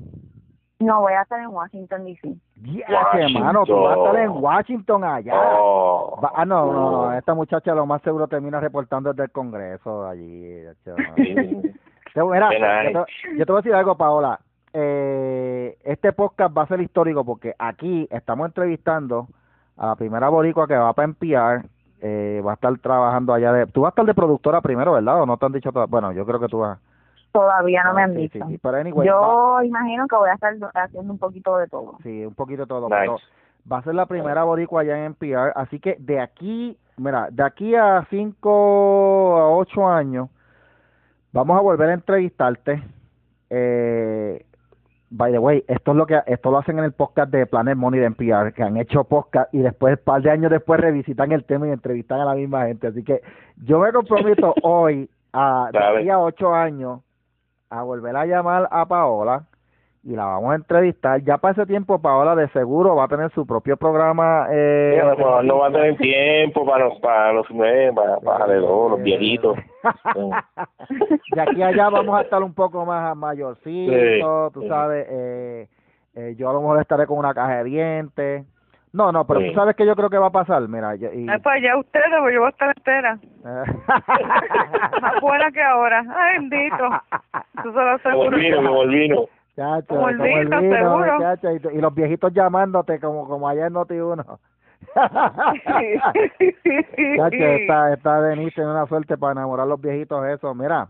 No, voy a estar en Washington, D.C. Yeah, hermano, tú vas a estar en Washington allá. Oh. ah, no, no, no, esta muchacha lo más seguro termina reportando desde el Congreso allí. Mira, yo, yo, te voy a decir algo, Paola. Eh, este podcast va a ser histórico porque aquí estamos entrevistando a la primera boricua que va para NPR. Eh, va a estar trabajando allá de... Tú vas a estar de productora primero, ¿verdad? ¿O no te han dicho todo? Bueno, yo creo que tú vas... Todavía no me han dicho. Yo imagino que voy a estar haciendo un poquito de todo. Sí, un poquito de todo. va a ser la primera boricua allá en NPR, así que de aquí, mira, de aquí a 5 a 8 años, vamos a volver a entrevistarte. Eh, by the way, esto es lo que esto lo hacen en el podcast de Planet Money de NPR, que han hecho podcast y después, un par de años después, revisitan el tema y entrevistan a la misma gente. Así que yo me comprometo hoy, a, de aquí a 8 años, a volver a llamar a Paola y la vamos a entrevistar. Ya para ese tiempo Paola de seguro va a tener su propio programa. Eh, no, va a tener tiempo para los para los, para, para los viejitos. de aquí allá vamos a estar un poco más mayorcitos, tú sabes. Eh, eh, yo a lo mejor estaré con una caja de dientes. No, no, pero tú sabes que yo creo que va a pasar, mira. y... pues ya ustedes, pues yo voy a estar entera. Más buena que ahora. Ay, bendito. Tú se lo Como el vino, como el vino. Como el vino, seguro. Chacho, y, los viejitos llamándote como, como ayer no te uno. chacho, está, está Denise tiene una suerte para enamorar a los viejitos eso. Mira,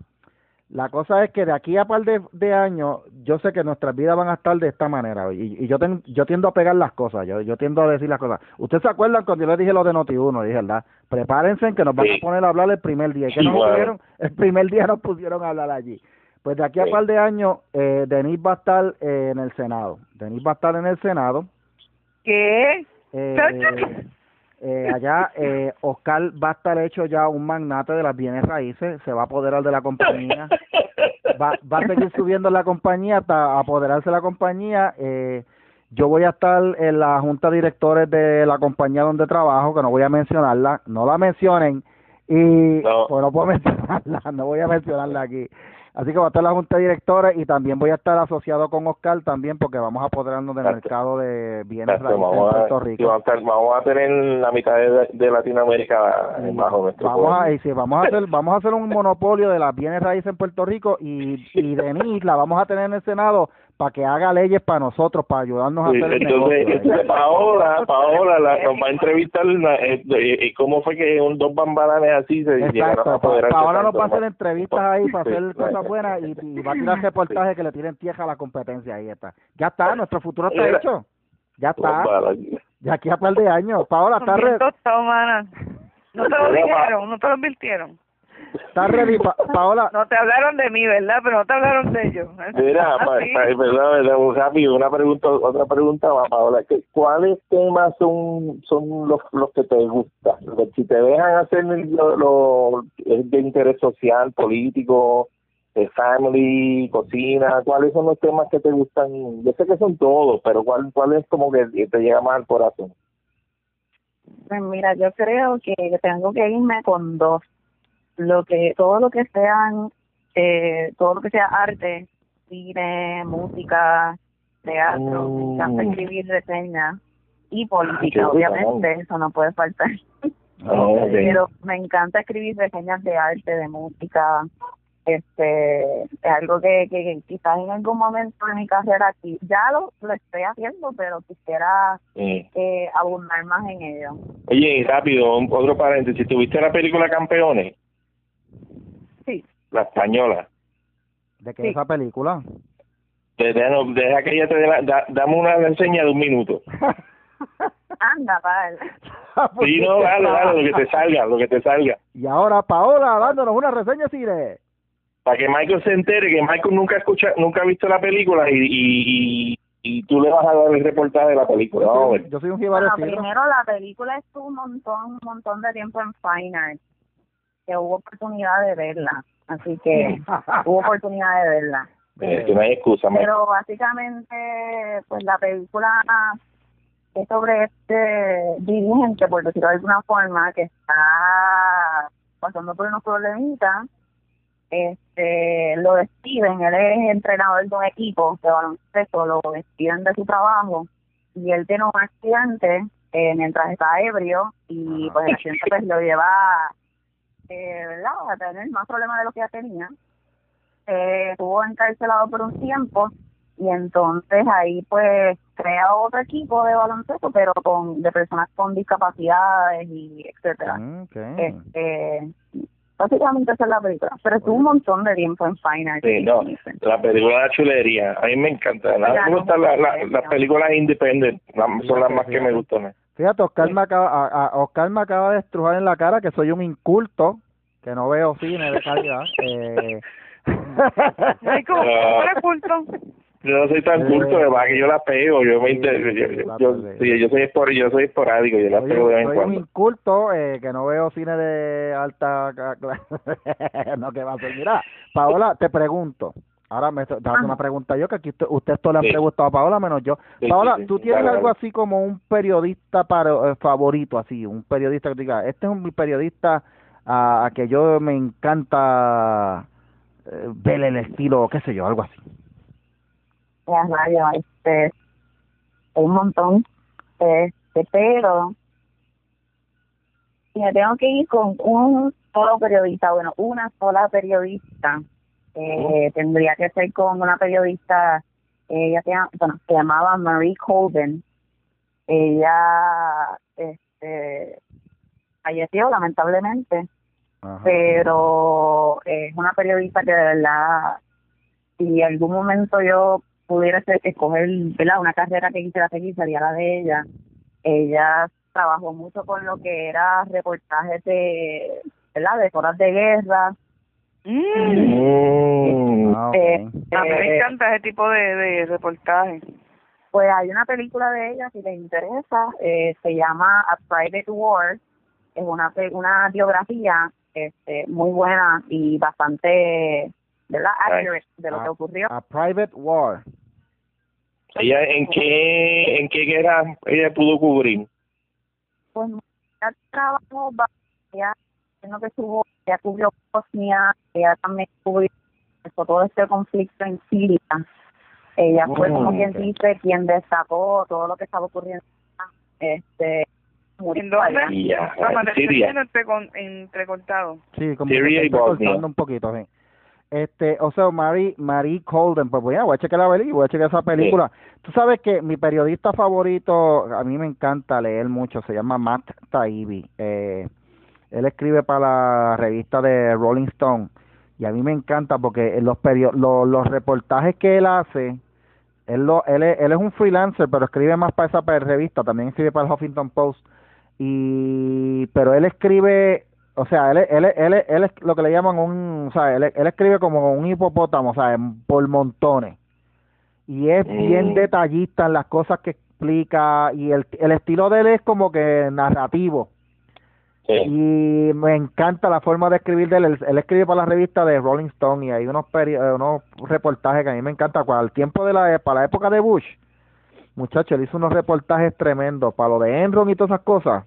la cosa es que de aquí a par de, de, años, yo sé que nuestras vidas van a estar de esta manera. Y, y yo, yo tiendo a pegar las cosas, yo, yo tiendo a decir las cosas. ¿Ustedes se acuerdan cuando yo les dije lo de Noti1? Dije, ¿verdad? Prepárense en que nos van a poner a hablar el primer día. ¿Y que nos pusieron? El primer día nos pusieron a hablar allí. Pues de aquí a par de años, eh, Denis va a estar eh, en el Senado. Denis va a estar en el Senado. ¿Qué? Eh, eh, allá eh, Oscar va a estar hecho ya un magnate de las bienes raíces, se va a apoderar de la compañía, va, va a seguir subiendo la compañía hasta apoderarse de la compañía. Eh, Yo voy a estar en la junta de directores de la compañía donde trabajo, que no voy a mencionarla, no la mencionen, y no, pues no puedo mencionarla, no voy a mencionarla aquí. Así que va a estar la Junta de Directores y también voy a estar asociado con Oscar también porque vamos a apoderarnos del mercado de bienes raíces en Puerto Rico. vamos, a tener la mitad de, Latinoamérica bajo nuestro vamos a, y sí, vamos a hacer vamos a hacer un monopolio de las bienes raíces en Puerto Rico y, y Denise la vamos a tener en el Senado para que haga leyes para nosotros, para ayudarnos a hacer el entonces, negocio. Paola, Paola la, nos va a entrevistar eh, y cómo fue que un dos bambalanes así se llegaron a poder Paola nos va a hacer entrevistas ahí para hacer cosas buenas y, va a tirar reportajes que le tiren tierra a la competencia. Ahí está. Ya está, nuestro futuro está hecho. Ya está. Ya aquí a par de años. Paola, está re... No te lo dijeron, no te lo advirtieron. Ready, Paola. No te hablaron de mí, ¿verdad? Pero no te hablaron de ellos. Mira, ¿Ah, verdad, una pregunta, otra pregunta Paola. ¿Cuáles temas son son los, los que te gustan? Si te dejan hacer lo, lo de interés social, político, de family, cocina, ¿cuáles son los temas que te gustan? Yo sé que son todos, pero ¿cuál, cuál es como que te llega más al corazón? Pues mira, yo creo que tengo que irme con dos lo que todo lo que sean eh, todo lo que sea arte cine música teatro me encanta mm. escribir reseñas y política ah, obviamente eso no puede faltar. Ah, pero me encanta escribir reseñas de arte de música este es algo que, que, quizás en algún momento de mi carrera aquí ya lo, lo estoy haciendo pero quisiera eh, abundar más en ello. Oye rápido otro paréntesis tuviste la película Campeones la española. ¿De qué es esa película? Deja, deja que ella te dé la, dame una reseña de un minuto. Anda, vale. sí, no, dale, dale, lo que te salga, lo que te salga. Y ahora Paola dándonos una reseña, Cire. Para que Michael se entere que Michael nunca escucha, nunca ha visto la película y, y, y, tú le vas a dar el reportaje de la película. Vamos a ver. Yo soy un bueno, primero la película estuvo un montón, un montón de tiempo en Fine Arts, que hubo oportunidad de verla así que hubo oportunidad de verla. Eh, no hay excusa. Pero básicamente, pues la película es sobre este dirigente, por decirlo de alguna forma, que está pasando por unos problemitas. Este, lo despiden, él es entrenador de un equipo de baloncesto, lo despiden de su trabajo y él tiene un accidente eh, mientras está ebrio y pues el accidente pues lo lleva eh, ¿verdad? a tener más problemas de lo que ya tenía. Eh, estuvo encarcelado por un tiempo y entonces ahí pues crea otro equipo de baloncesto pero con de personas con discapacidades y etcétera. Mm, este básicamente esa es la película pero estuvo un montón de tiempo en Fine sí, no, la película de chulería a mí me encanta me gustan las películas independientes son las más que me gustan Fíjate, Oscar, me acaba, a, Oscar me acaba de estrujar en la cara que soy un inculto, que no veo cine de calidad. eh. ¿cómo eres culto? Yo no soy tan culto, de verdad que yo la pego, yo me yo, yo, yo, soy espor, yo soy esporádico, yo la pego de vez en cuando. Soy un inculto eh, que no veo cine de alta no que va a ser. Mira, Paola, te pregunto, Ahora me da una pregunta yo, que aquí usted, usted le han preguntado a Paola, menos yo. Paola, ¿tú tienes algo así como un periodista para, eh, favorito, así, un periodista que diga, este es un periodista a, que yo me encanta eh, ver el estilo, qué sé yo, algo así? Ya, este, un montón, este, pero me tengo que ir con un solo periodista, bueno, una sola periodista eh, tendría que ser con una periodista, ella se, bueno, se llamaba Marie Colvin. Ella este, falleció lamentablemente, pero es una periodista que de verdad, si en algún momento yo pudiera escoger ¿verdad? una carrera que quisiera seguir, sería la de ella. Ella trabajó mucho con lo que era reportajes de, ¿verdad? de horas de guerra, Mm. Ah, eh, a mí me eh, encanta ese tipo de, de reportaje. Pues hay una película de ella, si les interesa, eh, se llama A Private War. Es una una biografía este, muy buena y bastante, ¿verdad? Accurate de lo que ocurrió. A Private War. ¿Ella en qué, en qué guerra ella pudo cubrir? Pues ella trabajó, ya, no que estuvo, ella cubrió Bosnia, ella también cubrió todo este conflicto en Siria. Ella fue como quien dice quien destacó todo lo que estaba ocurriendo este muriendo allá. Yeah, Siria. entrecortado. Sí, como Siria y Bosnia. un poquito, sí. Este, o sea, Marie, Marie Colden, pues voy a, voy a checar la película, voy a checar esa película. Tú sabes que mi periodista favorito, a mí me encanta leer mucho, se llama Matt Taibbi. Eh, él escribe para la revista de Rolling Stone y a mí me encanta porque los, los, los reportajes que él hace, él, lo, él, es, él es un freelancer, pero escribe más para esa revista, también escribe para el Huffington Post. Y, pero él escribe o sea, él, él, él, él, es lo que le llaman un, o sea, él, él escribe como un hipopótamo, o sea, por montones. Y es bien detallista en las cosas que explica y el, el estilo de él es como que narrativo. Y me encanta la forma de escribir de él. él. escribe para la revista de Rolling Stone y hay unos unos reportajes que a mí me encanta. Al tiempo de la, para la época de Bush, muchacho, él hizo unos reportajes tremendos para lo de Enron y todas esas cosas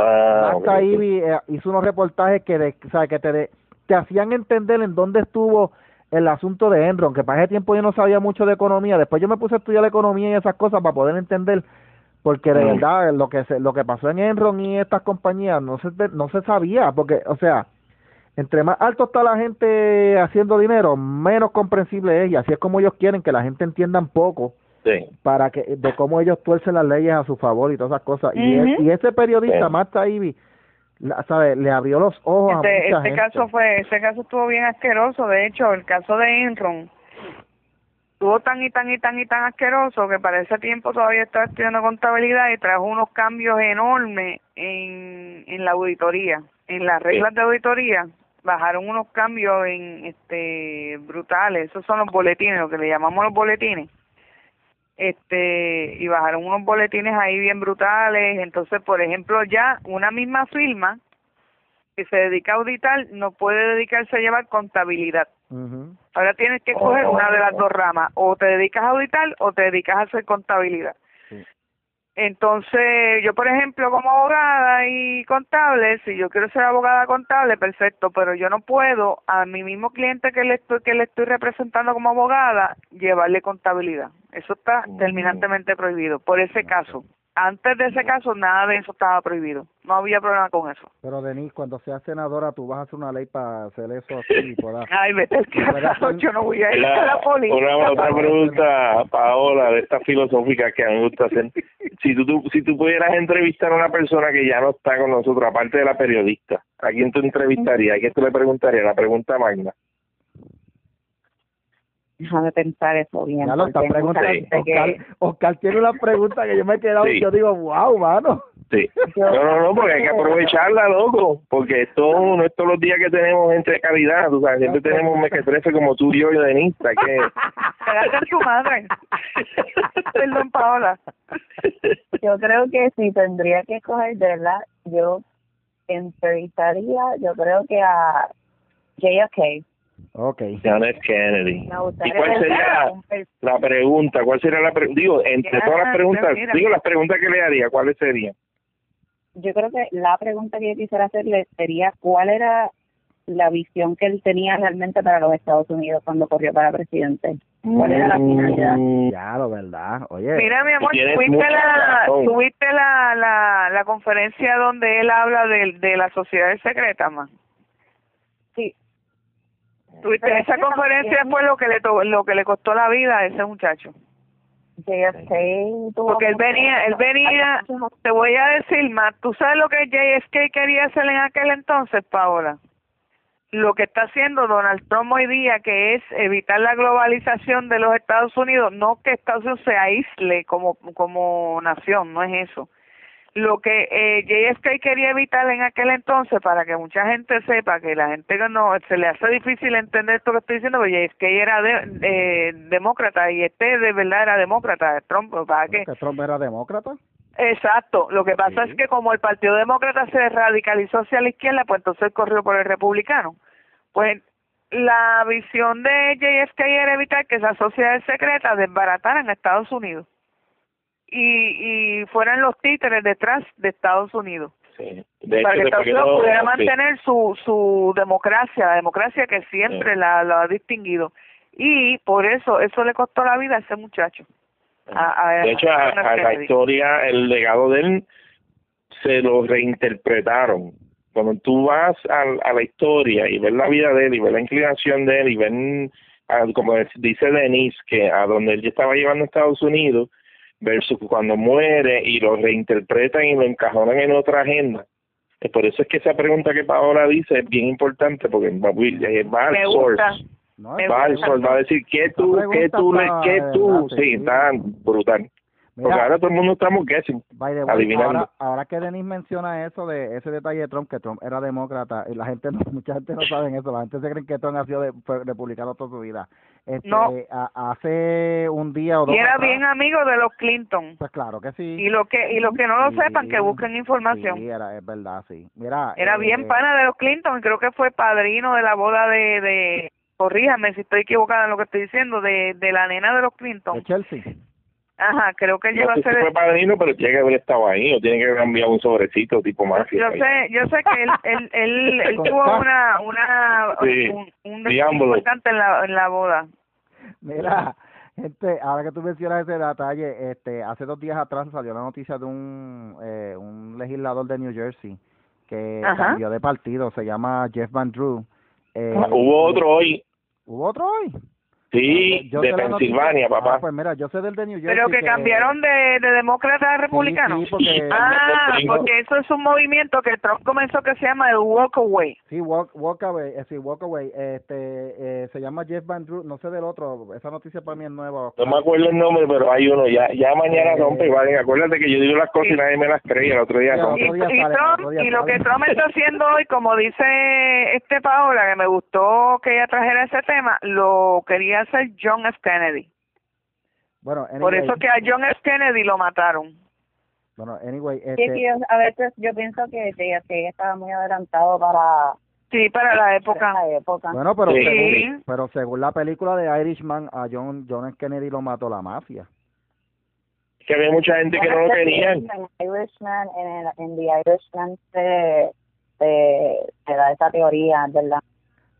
Ah, eh, hizo unos reportajes que, de, o sea, que te, te hacían entender en dónde estuvo el asunto de Enron, que para ese tiempo yo no sabía mucho de economía, después yo me puse a estudiar la economía y esas cosas para poder entender, porque de mm. verdad lo que se, lo que pasó en Enron y estas compañías no se, no se sabía, porque, o sea, entre más alto está la gente haciendo dinero, menos comprensible es, y así es como ellos quieren que la gente entienda poco para que de cómo ellos tuercen las leyes a su favor y todas esas cosas. y, y ese periodista, sí. Matt sabe, le abrió los ojos este, a mucha este caso fue, ese caso estuvo bien asqueroso. De hecho, el caso de Enron estuvo tan y tan y tan y tan asqueroso que para ese tiempo todavía estaba estudiando contabilidad y trajo unos cambios enormes en, en la auditoría, en las reglas de auditoría bajaron unos cambios en este brutales, esos son los boletines, lo que le llamamos los boletines. Este y bajaron unos boletines ahí bien brutales. Entonces por ejemplo ya una misma firma que se dedica a auditar no puede dedicarse a llevar contabilidad ahora tienes que escoger una de las dos ramas. O te dedicas a auditar o te dedicas a hacer contabilidad. Entonces, yo, por ejemplo, como abogada y contable, si yo quiero ser abogada contable, perfecto, pero yo no puedo a mi mismo cliente que le estoy, que le estoy representando como abogada llevarle contabilidad. Eso está terminantemente prohibido por ese caso. Antes de ese caso, nada de eso estaba prohibido. No había problema con eso. Pero, Denise, cuando seas senadora, tú vas a hacer una ley para hacer eso así. Para, Ay, vete al yo no voy a ir a la policía. Una otra pregunta, Paola, de esta filosófica que a mí me gusta hacer. Si tú, si tú pudieras entrevistar a una persona que ya no está con nosotros, aparte de la periodista, ¿a quién tú entrevistarías? ¿A quién tú le preguntarías? La pregunta magna. Déjame pensar eso bien. Ya lo está preguntando. Oscar, tiene una pregunta que yo me he quedado y yo digo, wow, mano. Sí. No, no, no, porque hay que aprovecharla, loco. Porque esto no es todos los días que tenemos gente de calidad. Tú sabes, siempre tenemos mequetrefe como tú y yo y Denise. Que... Pégate tu madre. Perdón, Paola. Yo creo que si tendría que escoger, de verdad, yo entrevistaría, yo creo que a JFK Ok. John F. Kennedy. ¿Y cuál sería la, pregunta? ¿Cuál sería la pregunta? Digo, entre todas las preguntas, digo las preguntas que le haría, ¿cuáles serían? Yo creo que la pregunta que yo quisiera hacerle sería cuál era la visión que él tenía realmente para los Estados Unidos cuando corrió para presidente. ¿Cuál era la mm. finalidad? Ya, lo verdad. Oye. Mira, mi amor, ¿tuviste, la, ¿tuviste la, la, la conferencia donde él habla de, de la sociedad secreta, más? Sí, esa conferencia fue lo que le lo que le costó la vida a ese muchacho. Porque él venía, él venía, te voy a decir más, ¿tú sabes lo que JSK quería hacer en aquel entonces, Paola? Lo que está haciendo Donald Trump hoy día, que es evitar la globalización de los Estados Unidos, no que Estados Unidos se aísle como, como nación, no es eso lo que eh, JFK quería evitar en aquel entonces para que mucha gente sepa que la gente no se le hace difícil entender esto que estoy diciendo porque JFK era de, eh, demócrata y este de verdad era demócrata Trump para que Trump era demócrata exacto lo que pasa es que como el Partido Demócrata se radicalizó hacia la izquierda pues entonces corrió por el republicano. Pues la visión de JFK era evitar que esas sociedades secretas desbarataran a Estados Unidos y, y fueran los títeres detrás de Estados Unidos. Sí. para que Estados Unidos pudiera mantener su, su democracia, la democracia que siempre la, la, ha distinguido. Y por eso, eso le costó la vida a ese muchacho. de hecho, a, la historia, el legado de él se lo reinterpretaron. Cuando tú vas a, a la historia y ves la vida de él y ves la inclinación de él y ven, como dice Denise, que a donde él estaba llevando a Estados Unidos, versus cuando muere y lo reinterpretan y lo encajonan en otra agenda. Por eso es que esa pregunta que Paola dice es bien importante porque va, va al source. va al source, va a decir que tú, que tú, que tú, sí, está brutal. Porque ahora todo el mundo estamos guessing, adivinando. Ahora, que Denis menciona eso de ese detalle de Trump, que Trump era demócrata, y la gente, no, mucha gente no sabe eso, la gente se cree que Trump ha sido de, republicano toda su vida. Este, no. hace un día o dos. Y era bien amigo de los Clinton. Pues claro que sí. Y lo que y lo que no lo sepan, que busquen información. Sí, era, es verdad, sí. Mira, era bien eh, pana de los Clinton, creo que fue padrino de la boda de, de corríjame si estoy equivocada en lo que estoy diciendo, de, de la nena de los Clinton. De Chelsea. Ajá, creo que él llegó a ser... fue padrino, pero tiene que haber estado ahí, o tiene que haber enviado un sobrecito tipo mafia. Yo sé, yo sé que él, él, él, él tuvo una, una, un, un importante en la, en la boda. Mira, gente, ahora que tú mencionas ese detalle, este, hace dos días atrás salió la noticia de un, eh, un legislador de New Jersey que cambió de partido, se llama Jeff Van Drew. Eh, Hubo otro hoy. ¿Hubo otro hoy? Sí, de Pensilvania, papá. Ah, pues mira, yo sé del de New Jersey. Pero que, cambiaron de, de demócrata a republicano. Sí, porque... Ah, porque eso es un movimiento que Trump comenzó que se llama el Walk Away. Sí, Walk, walk Away, eh, sí, Walk Away. Este, eh, se llama Jeff Van Drew, no sé del otro, esa noticia para mí es nueva. No me acuerdo el nombre, pero hay uno, ya ya mañana eh, rompe, vale, acuérdate que yo digo las cosas y nadie me las creía, el otro día rompe. Y, y, Trump, y lo que Trump está haciendo hoy, como dice este Paola, que me gustó que ella trajera ese tema, lo quería hacer John F. Kennedy. Bueno, Por eso que a John F. Kennedy lo mataron. Bueno, anyway, este... a veces yo pienso que JFK estaba muy adelantado para Sí, para la época. Bueno, pero, según, pero según la película de Irishman, a John, John F. Kennedy lo mató la mafia. Que había mucha gente que no lo quería. En Irishman, en, en The Irishman se, se, se da esa teoría, ¿verdad?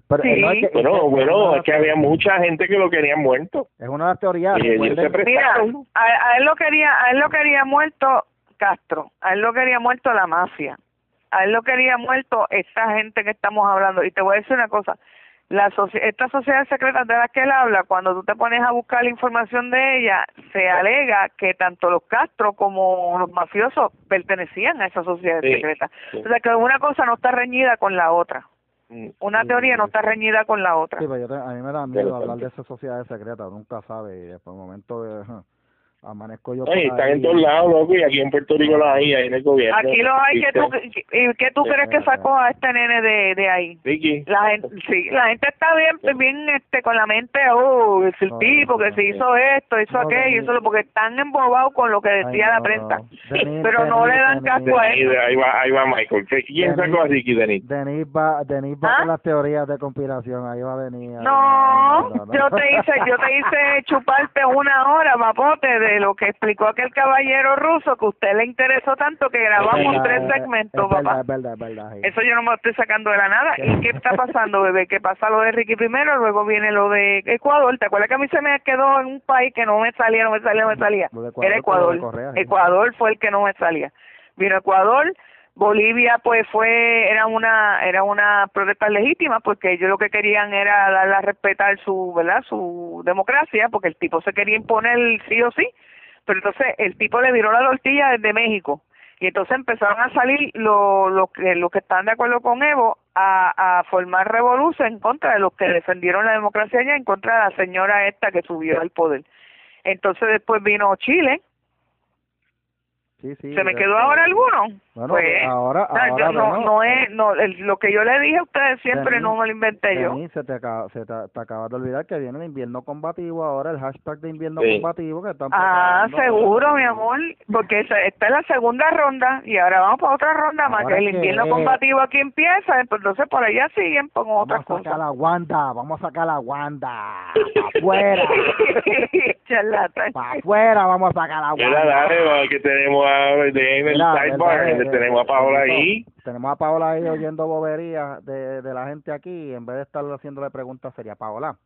Pero, sí. no es que, bueno, bueno, es que había mucha gente que lo quería muerto. Es una de las teorías. Mira, a, a, él lo quería, a él lo quería muerto Castro, a él lo quería muerto la mafia, a él lo quería muerto esta gente que estamos hablando. Y te voy a decir una cosa, la estas sociedades secretas de las que él habla, cuando tú te pones a buscar la información de ella, se alega que tanto los Castro como los mafiosos pertenecían a esas sociedades secretas. O sea que una cosa no está reñida con la otra. Mm, una teoría no está reñida con la otra. Sí, pero yo a mí me da miedo hablar de esas sociedades secretas, nunca sabe, y después el momento de, amanezco yo están en todos lados loco y aquí en Puerto Rico los hay ahí en el gobierno. Aquí los hay que tú y que tú crees que sacó a este nene de, de ahí Vicky la gente sí la gente está bien bien este con la mente oh es el tipo que se hizo esto hizo aquello eso porque están embobados con lo que decía la prensa. pero no le dan caso a eso. ahí va ahí va Michael. Quién sacó a Ricky Denis Denis va Denis va ¿Ah? con las teorías de conspiración ahí va a venir no, yo te hice yo te hice chuparte una hora papote de de lo que explicó aquel caballero ruso que a usted le interesó tanto que grabamos tres segmentos, papá. Verdad, verdad, Eso yo no me estoy sacando de la nada. ¿Y qué está pasando, bebé? ¿Qué pasa lo de Ricky primero, luego viene lo de Ecuador. ¿Te acuerdas que a mí se me quedó en un país que no me salía, no me salía, no me salía? Era Ecuador. Ecuador fue el que no me salía. Vino Ecuador, Bolivia pues fue era una era una protesta legítima porque ellos lo que querían era darle a respetar su verdad su democracia porque el tipo se quería imponer sí o sí. Pero entonces el tipo le viró la tortilla desde México. Y entonces empezaron a salir los lo que los que están de acuerdo con Evo a, a formar revolución en contra de los que defendieron la democracia allá en contra de la señora esta que subió al poder. Entonces después vino Chile. ¿Se me quedó ahora alguno? Bueno, pues, ahora, ahora no, no es, no, lo que yo le dije a ustedes siempre no me lo inventé yo. Se te acaba, se te, acaba de olvidar que viene el invierno combativo ahora, el hashtag de invierno combativo que están Ah, seguro, mi amor, porque esta es la segunda ronda y ahora vamos para otra ronda más que el invierno combativo aquí empieza, pues entonces por allá siguen con otras cosas. Vamos a sacar la Wanda, vamos a sacar la Wanda, afuera. Para afuera vamos a sacar la Wanda. dale, que tenemos en el sidebar, tenemos a Paola ahí. Tenemos a Paola ahí oyendo boberías de, de la gente aquí, en vez de estar haciéndole preguntas sería Paola,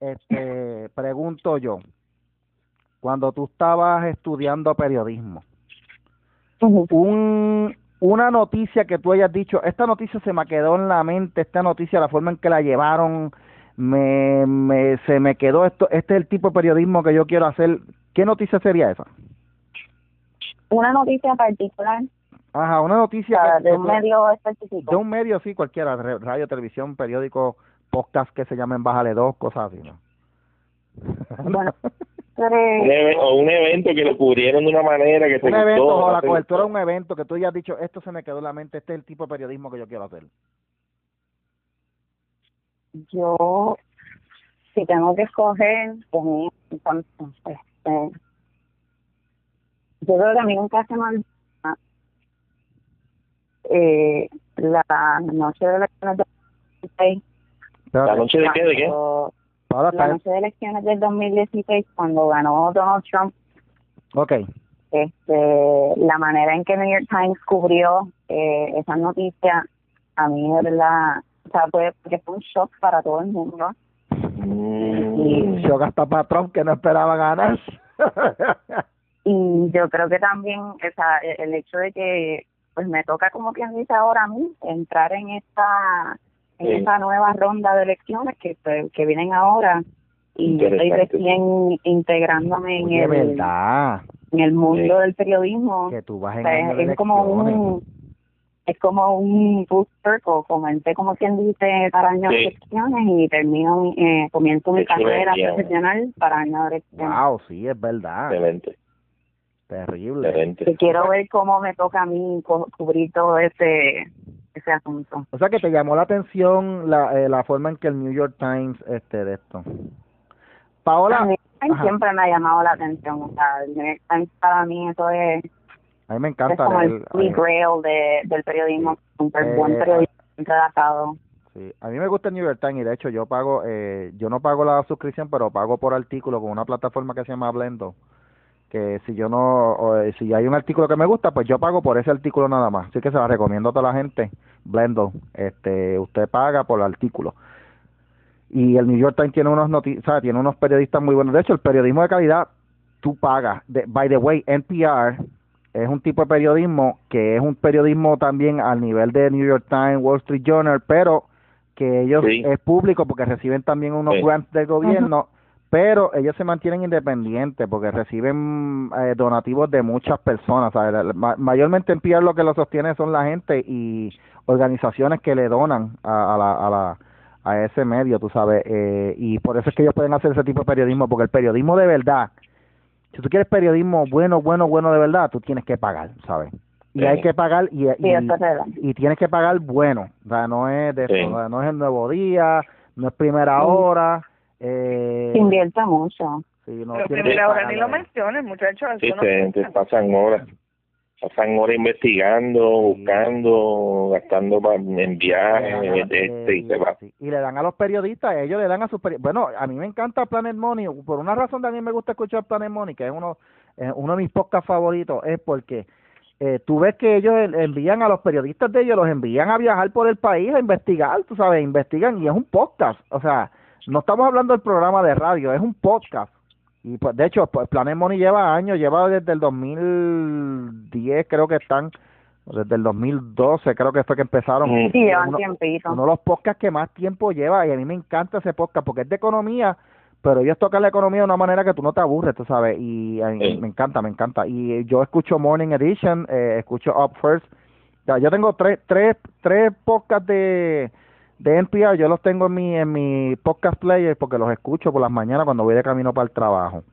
este, pregunto yo, cuando tú estabas estudiando periodismo, un, una noticia que tú hayas dicho, esta noticia se me quedó en la mente, esta noticia, la forma en que la llevaron, me, me, se me quedó esto, este es el tipo de periodismo que yo quiero hacer. ¿Qué noticia sería esa? una noticia particular. Ajá, una noticia. de un medio específico. De un medio, sí, cualquiera, radio, televisión, periódico, podcast que se llamen Bájale Dos, cosas así, ¿no? Bueno, o un evento que lo cubrieron de una manera que un evento, o la cobertura de un evento que tú ya has dicho, esto se me quedó en la mente, este es el tipo de periodismo que yo quiero hacer. Yo, si tengo que escoger, pues, este, yo creo que a mí nunca se me eh, la noche de elecciones del 2016. ¿La noche de qué? ¿De qué? La noche de elecciones del 2016, cuando ganó Donald Trump. Ok. Este, la manera en que New York Times cubrió eh, esa noticia, a mí de verdad, o sea, fue, fue un shock para todo el mundo. Mm. Y, shock hasta para Trump, que no esperaba ganar. y yo creo que también o sea, el hecho de que pues me toca como quien dice ahora a mí entrar en esta en esta nueva ronda de elecciones que pues, que vienen ahora y yo estoy recién integrándome en el verdad. en el mundo del periodismo que tú vas es como un es como un booster circle, comencé como quien dice para años de elecciones y termino, eh, comienzo mi carrera profesional para años de elecciones. Wow, sí, es verdad. Excelente. Terrible. quiero ver cómo me toca a mí cubrir todo ese ese asunto. O sea que te llamó la atención la, eh, la forma en que el New York Times este de esto. Paola. siempre me ha llamado la atención. O sea, el New York Times para mí eso es. A mí me encanta. Es como el, el grail de, del periodismo. Un buen eh, periodismo redactado. Sí, a mí me gusta el New York Times y de hecho yo pago, eh, yo no pago la suscripción, pero pago por artículo con una plataforma que se llama Blendo que si yo no, o, eh, si hay un artículo que me gusta, pues yo pago por ese artículo nada más. Así que se la recomiendo a toda la gente. Blendo, este, usted paga por el artículo. Y el New York Times tiene unos noticias, tiene unos periodistas muy buenos. De hecho, el periodismo de calidad, tú pagas. De, by the way, NPR es un tipo de periodismo que es un periodismo también al nivel de New York Times, Wall Street Journal, pero que ellos es público porque reciben también unos grants del gobierno pero ellos se mantienen independientes porque reciben eh, donativos de muchas personas. mayormente en PR lo que lo sostiene son la gente y organizaciones que le donan a, la, a, la, a ese medio, tú sabes. Eh, y por eso es que ellos pueden hacer ese tipo de periodismo, porque el periodismo de verdad, si tú quieres periodismo bueno, bueno, bueno de verdad, tú tienes que pagar, ¿sabes? y hay que pagar y, y, tienes que pagar bueno o sea no es de no es el nuevo día no es primera hora eh, Invierta mucho. Sí, no, Pero ahora ni lo menciones, muchachos. Sí, te, pasan horas. Pasan horas investigando, buscando, gastando en viajes, este, y se va. Y le dan a los periodistas, ellos le dan a sus Bueno, a mí me encanta Planet Money, por una razón también me gusta escuchar Planet Money, que es uno, eh, uno de mis podcasts favoritos, es porque eh, tú ves que ellos envían a los periodistas de ellos, los envían a viajar por el país a investigar, tú sabes, investigan y es un podcast, o sea, no estamos hablando del programa de radio, es un podcast. Y pues, de hecho, pues, Planet Money lleva años, lleva desde el 2010, creo que están, desde el 2012, creo que fue que empezaron. Sí, llevan uno, tiempito. Uno de los podcasts que más tiempo lleva, y a mí me encanta ese podcast porque es de economía, pero ellos tocan la economía de una manera que tú no te aburres, tú sabes, y me encanta, me encanta. Y yo escucho Morning Edition, eh, escucho Up First. yo tengo tres, tres, tres podcasts de de NPR yo los tengo en mi en mi podcast player porque los escucho por las mañanas cuando voy de camino para el trabajo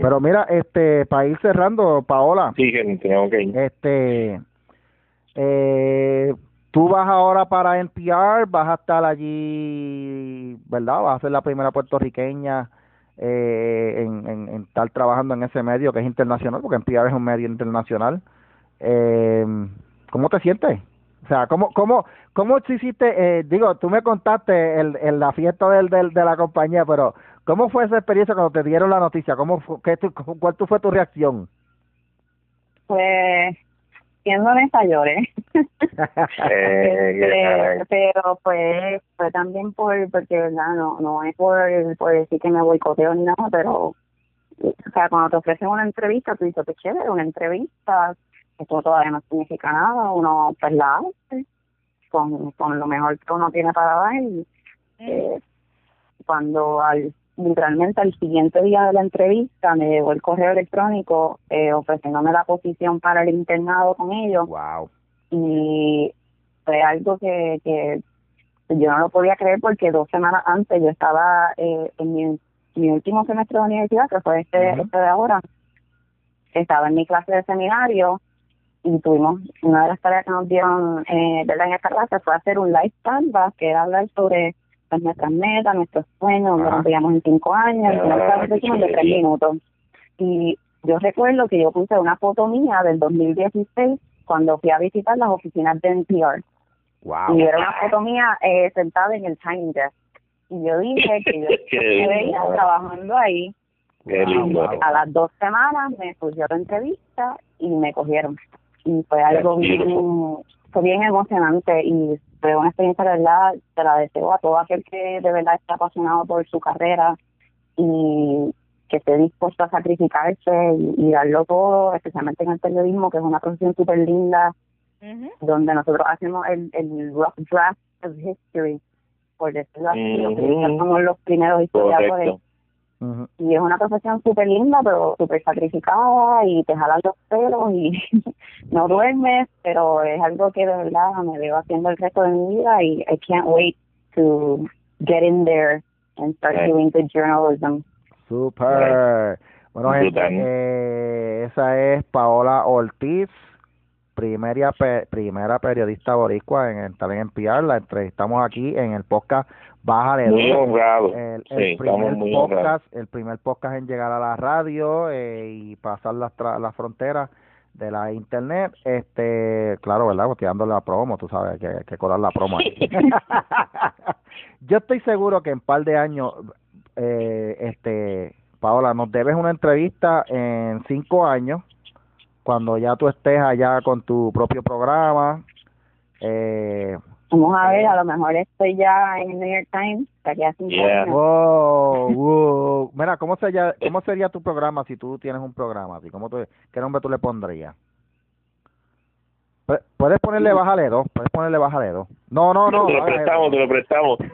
Pero mira, este, para ir cerrando, Paola. Sí, que ir. Este, eh, tú vas ahora para NPR, vas a estar allí, ¿verdad? Vas a ser la primera puertorriqueña eh, en, en, estar trabajando en ese medio que es internacional, porque NPR es un medio internacional. Eh, ¿Cómo te sientes? O sea, ¿cómo, cómo, cómo hiciste? Eh, digo, tú me contaste el, la fiesta del, del, de la compañía, pero ¿cómo fue esa experiencia cuando te dieron la noticia? ¿Cómo fue, qué ¿Cuál fue tu reacción? Pues, siendo honesta, lloré. Eh, este, pero pues fue también por, porque verdad, no, no es por, por decir que me boicoteo ni nada, pero, o sea, cuando te ofrecen una entrevista, tú dices, qué chévere, una entrevista, esto todavía no significa nada, uno pues la hace con, con lo mejor que uno tiene para dar y eh, cuando al literalmente al siguiente día de la entrevista me llegó el correo electrónico eh, ofreciéndome la posición para el internado con ellos wow. y fue algo que, que yo no lo podía creer porque dos semanas antes yo estaba eh, en mi, mi último semestre de universidad que fue este, este de ahora estaba en mi clase de seminario y tuvimos una de las tareas que nos dieron eh, en esta clase fue hacer un life canvas que era hablar sobre pues, nuestras metas, nuestros sueños, donde nos veíamos en cinco años, una presentación de tres minutos. Y yo recuerdo que yo puse una foto mía del 2016 cuando fui a visitar las oficinas de NPR. Wow. Y era una foto mía eh, sentada en el Time Desk. Y yo dije que yo me veía trabajando ahí. A las dos semanas me surgió la entrevista y me cogieron y fue algo bien, fue. bien emocionante y fue una experiencia de verdad, te la deseo a todo aquel que de verdad está apasionado por su carrera y que esté dispuesto a sacrificarse y, darlo todo, especialmente en el periodismo, que es una profesión súper linda, donde nosotros hacemos el, el rough draft of history, por decirlo así, somos los primeros historiadores y es una profesión súper linda, pero súper sacrificada y te jalan los pelos y no duermes, pero es algo que de verdad me veo haciendo el resto de mi vida y I can't wait to get in there and start doing the journalism. Super. Bueno, gente, eh, esa es Paola Ortiz, primera, primera periodista boricua en estar en NPR. La entrevistamos aquí en el podcast Bájale muy El, el primer podcast, el primer podcast en llegar a la radio eh, y pasar las las fronteras de la internet, este, claro, ¿verdad? Pues dándole la promo, tú sabes, que, que cobrar la promo. Yo estoy seguro que en un par de años, eh, este, Paola, nos debes una entrevista en cinco años, cuando ya tú estés allá con tu propio programa, eh, Vamos a ver, a lo mejor estoy ya en el New York Times, que hace yeah. Wow, wow. Mira, ¿cómo sería, ¿cómo sería tu programa si tú tienes un programa? Así, ¿cómo tú, ¿Qué nombre tú le pondrías? Puedes ponerle bájale dos, puedes ponerle bájale dos. No, no, no. Te lo prestamos, te lo prestamos.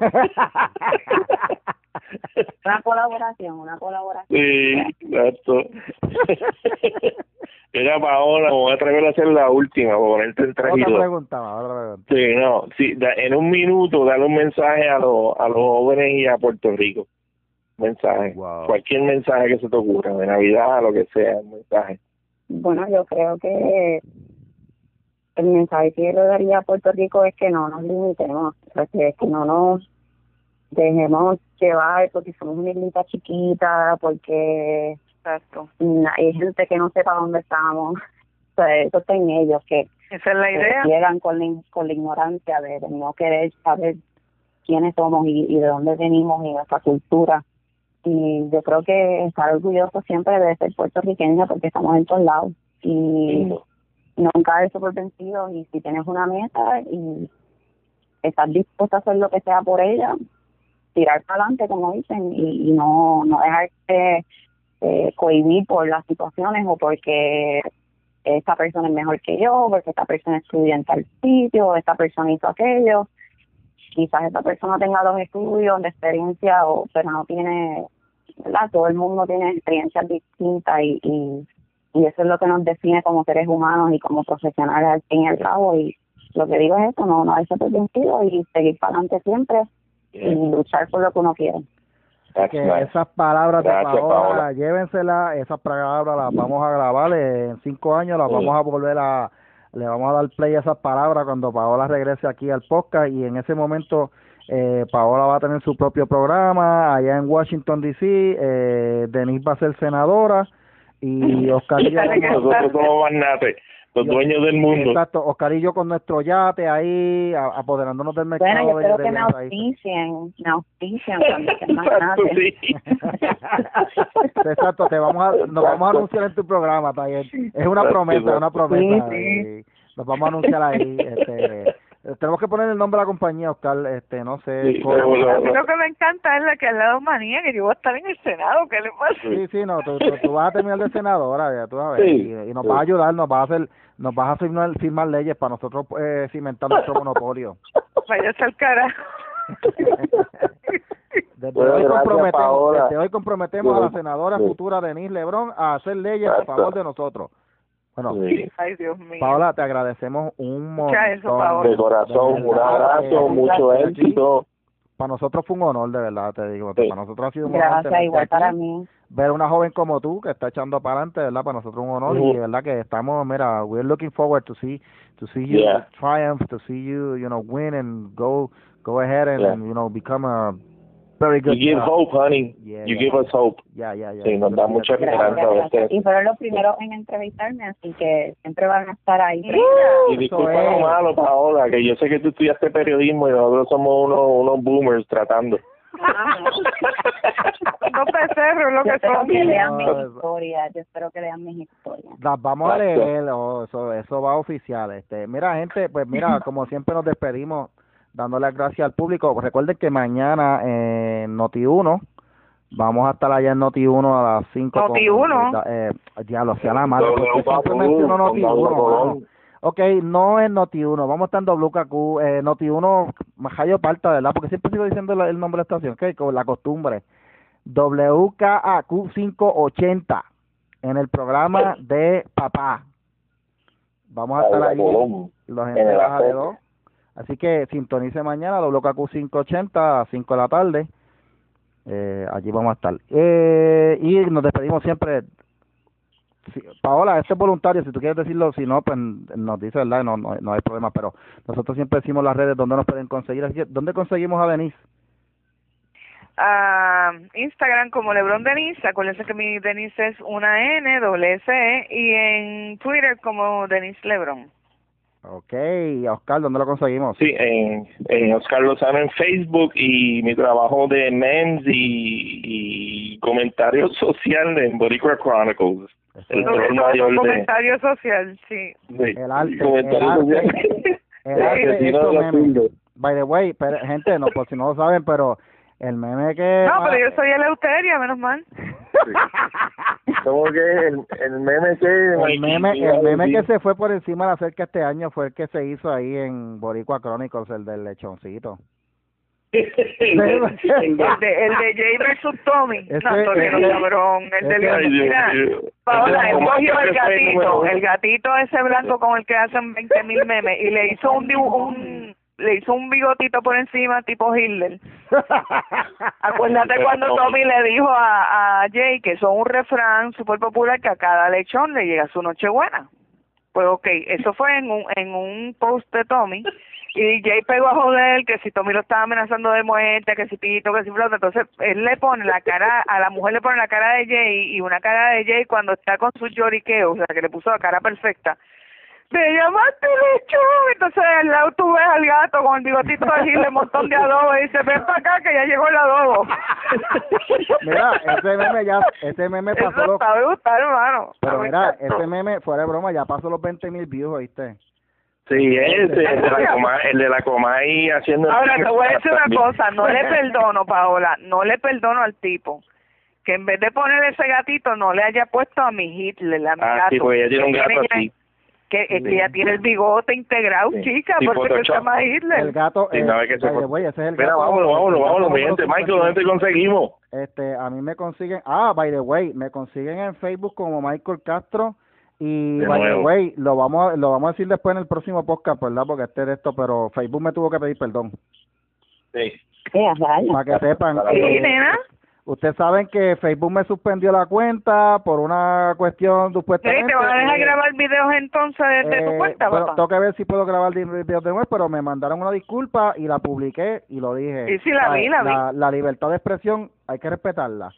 una colaboración, una colaboración. Sí, exacto. Era Paola, voy a atrever a hacer la última, para ponerte el trajito. Otra pregunta, otra pregunta. Sí, no, sí, en un minuto darle un mensaje a, los a los jóvenes y a Puerto Rico. Mensaje. Cualquier mensaje que se te ocurra, de Navidad, lo que sea, un mensaje. Bueno, yo creo que el mensaje que yo le daría a Puerto Rico es que no nos limitemos, que, que no nos dejemos llevar porque somos una islita chiquita, porque Exacto. hay gente que no sepa dónde estamos. O eso está en ellos, que esa es la idea. llegan con la, con la ignorancia de, no querer saber quiénes somos y, y de dónde venimos y nuestra cultura. Y yo creo que estar orgulloso siempre de ser puertorriqueño porque estamos en todos lados. Y nunca caerse por vencido. Y si tienes una meta y estás dispuesto a hacer lo que sea por ella, tirar para adelante, como dicen, y, y no, no dejarte eh, cohibir por las situaciones o porque esta persona es mejor que yo, porque esta persona estudia en tal sitio, esta persona hizo aquello. Quizás esta persona tenga los estudios, de experiencia, o, pero no tiene, ¿verdad? Todo el mundo tiene experiencias distintas y, y, y eso es lo que nos define como seres humanos y como profesionales al fin y al cabo. Y lo que digo es esto, no, no hay por vencido y seguir para adelante siempre y luchar por lo que uno quiere. Que esas palabras de Paola, llévenselas, esas palabras las vamos a grabar en cinco años, las vamos a volver a, le vamos a dar play a esas palabras cuando Paola regrese aquí al podcast y en ese momento eh, Paola va a tener su propio programa allá en Washington D.C., eh, Denise va a ser senadora y Oscar y nosotros somos los dueños del mundo. Exacto, Oscar y yo con nuestro yate ahí, apoderándonos del mercado. Bueno, yo espero que me auspicien, me auspicien cuando Exacto, sí. Exacto, te vamos a, nos vamos a anunciar en tu programa, Taller. Es una promesa, una promesa. Sí, Nos vamos a anunciar ahí. Este, tenemos que poner el nombre de la compañía, Oscar, este, no sé. Sí, lo, que me encanta es la que al lado manía, que yo voy a estar en el Senado, ¿qué le pasa? Sí, sí, no, tú, tú, vas a terminar de senadora, ya tú sabes, y, y, nos vas a ayudar, nos vas a hacer, nos vas a firmar, firmar leyes para nosotros eh, cimentar nuestro monopolio. Vaya al cara. Desde, hoy comprometemos, desde hoy comprometemos a la senadora futura Denise Lebrón a hacer leyes a favor de nosotros. Bueno, Ay, Dios mío. Paola, te agradecemos un montón. de corazón, un abrazo, mucho éxito. Para nosotros fue un honor, de verdad, te digo. Para nosotros ha sido un honor. Gracias, igual para mí. Ver una joven como tú que está echando para adelante, ¿verdad? Para nosotros un honor y de verdad que estamos, mira, we're looking forward to see to see you triumph, to see you, you know, win and go go ahead and, you know, become a Very good. You give hope, honey. you give us hope. Yeah, yeah, yeah. Sí, nos da mucha esperanza. Y fueron los primeros en entrevistarme, así que siempre van a estar ahí. y disculpa lo malo, Paola, que yo sé que tú estudiaste periodismo y nosotros somos unos, unos boomers tratando. no becerros lo que son. que lean mis historias, yo espero que lean mis historias. Las vamos a leer, eso, eso va oficial. Este, mira, gente, pues mira, como siempre nos despedimos dándole las gracias al público. Recuerden que mañana en Noti1 vamos a estar allá en Noti1 a las 5. Noti1. Eh, diablo, sea la madre. siempre menciono Noti1. Ok, no es Noti1, vamos a estar en WKQ, eh, Noti1, Majayo Parta, ¿verdad? Porque siempre sigo diciendo el nombre de la estación, ok, con la costumbre. WKAQ 580 en el programa de papá. Vamos a estar ahí, los Baja de dos Así que sintonice mañana WKQ 580 a 5 de la tarde. Eh, allí vamos a estar. Eh, y nos despedimos siempre. Paola, este es voluntario, si tú quieres decirlo, si no, pues nos dice, ¿verdad? No, no, no hay problema, pero nosotros siempre decimos las redes donde nos pueden conseguir. ¿Dónde conseguimos a Denise? a Instagram como Lebron Denise, acuérdense que mi Denise es una N, doble S, e, y en Twitter como Denise Lebron. Ok, Oscar, ¿dónde lo conseguimos? Sí, en, en Oscar Lozano en Facebook y mi trabajo de mens y, y comentario social en Boricua Chronicles. El comentario social, sí. El arte. El arte, el By the way, pero, gente, no, por si no lo saben, pero el meme que... No, pero yo soy Eleuteria, menos mal. ¿Cómo que el, el meme que... El meme, el meme que se fue por encima de la cerca este año fue el que se hizo ahí en Boricua Chronicles, el del lechoncito. el, de, el de Jay versus Tommy. Ese, no, Tommy cabrón. El de León. Paola, él cogió el gatito, el gatito ese blanco con el que hacen 20 mil memes y le hizo un, un le hizo un bigotito por encima tipo Hitler. Acuérdate cuando Tommy le dijo a, a Jay que son un refrán súper popular que a cada lechón le llega su nochebuena. Pues ok, eso fue en un, en un post de Tommy y Jay pegó a joder que si Tommy lo estaba amenazando de muerte, que si pito, que si flota, entonces él le pone la cara, a la mujer le pone la cara de Jay y una cara de Jay cuando está con su lloriqueo, o sea que le puso la cara perfecta te llamaste lechón. Entonces al lado tú ves al gato con el bigotito de un montón de adobo y dice, ven para acá que ya llegó el adobo. mira, ese meme ya, ese meme pasó Eso los... gustar, hermano. Pero mira, ese meme, fuera de broma, ya pasó los 20 mil views, ¿oíste? Sí, ese, el de la coma, el de la coma ahí haciendo... Ahora, te voy a decir una cosa, no le perdono, Paola, no le perdono al tipo que en vez de poner ese gatito no le haya puesto a mi Hitler, a mi ah, gato. Sí, porque ella tiene un gato así que ella ya tiene el bigote integrado, chica, porque se llama Hitler. El gato, sí, eh, que ese es el Mira, vámonos, vámonos, vámonos, mi gente. Michael, ¿dónde te conseguimos? Este, a mí me consiguen, ah, by the way, me consiguen en Facebook como Michael Castro y by the way, lo vamos, a, lo vamos a decir después en el próximo podcast, ¿verdad? Porque este de esto, pero Facebook me tuvo que pedir perdón. Sí. Para que sepan. Sí, nena. Ustedes saben que Facebook me suspendió la cuenta por una cuestión supuestamente. ¿Te van a dejar grabar videos entonces de, tu eh, cuenta, papá? tengo que ver si puedo grabar videos de nuevo, pero me mandaron una disculpa y la publiqué y lo dije. Sí, sí, la vi, la vi. La, libertad de expresión hay que respetarla.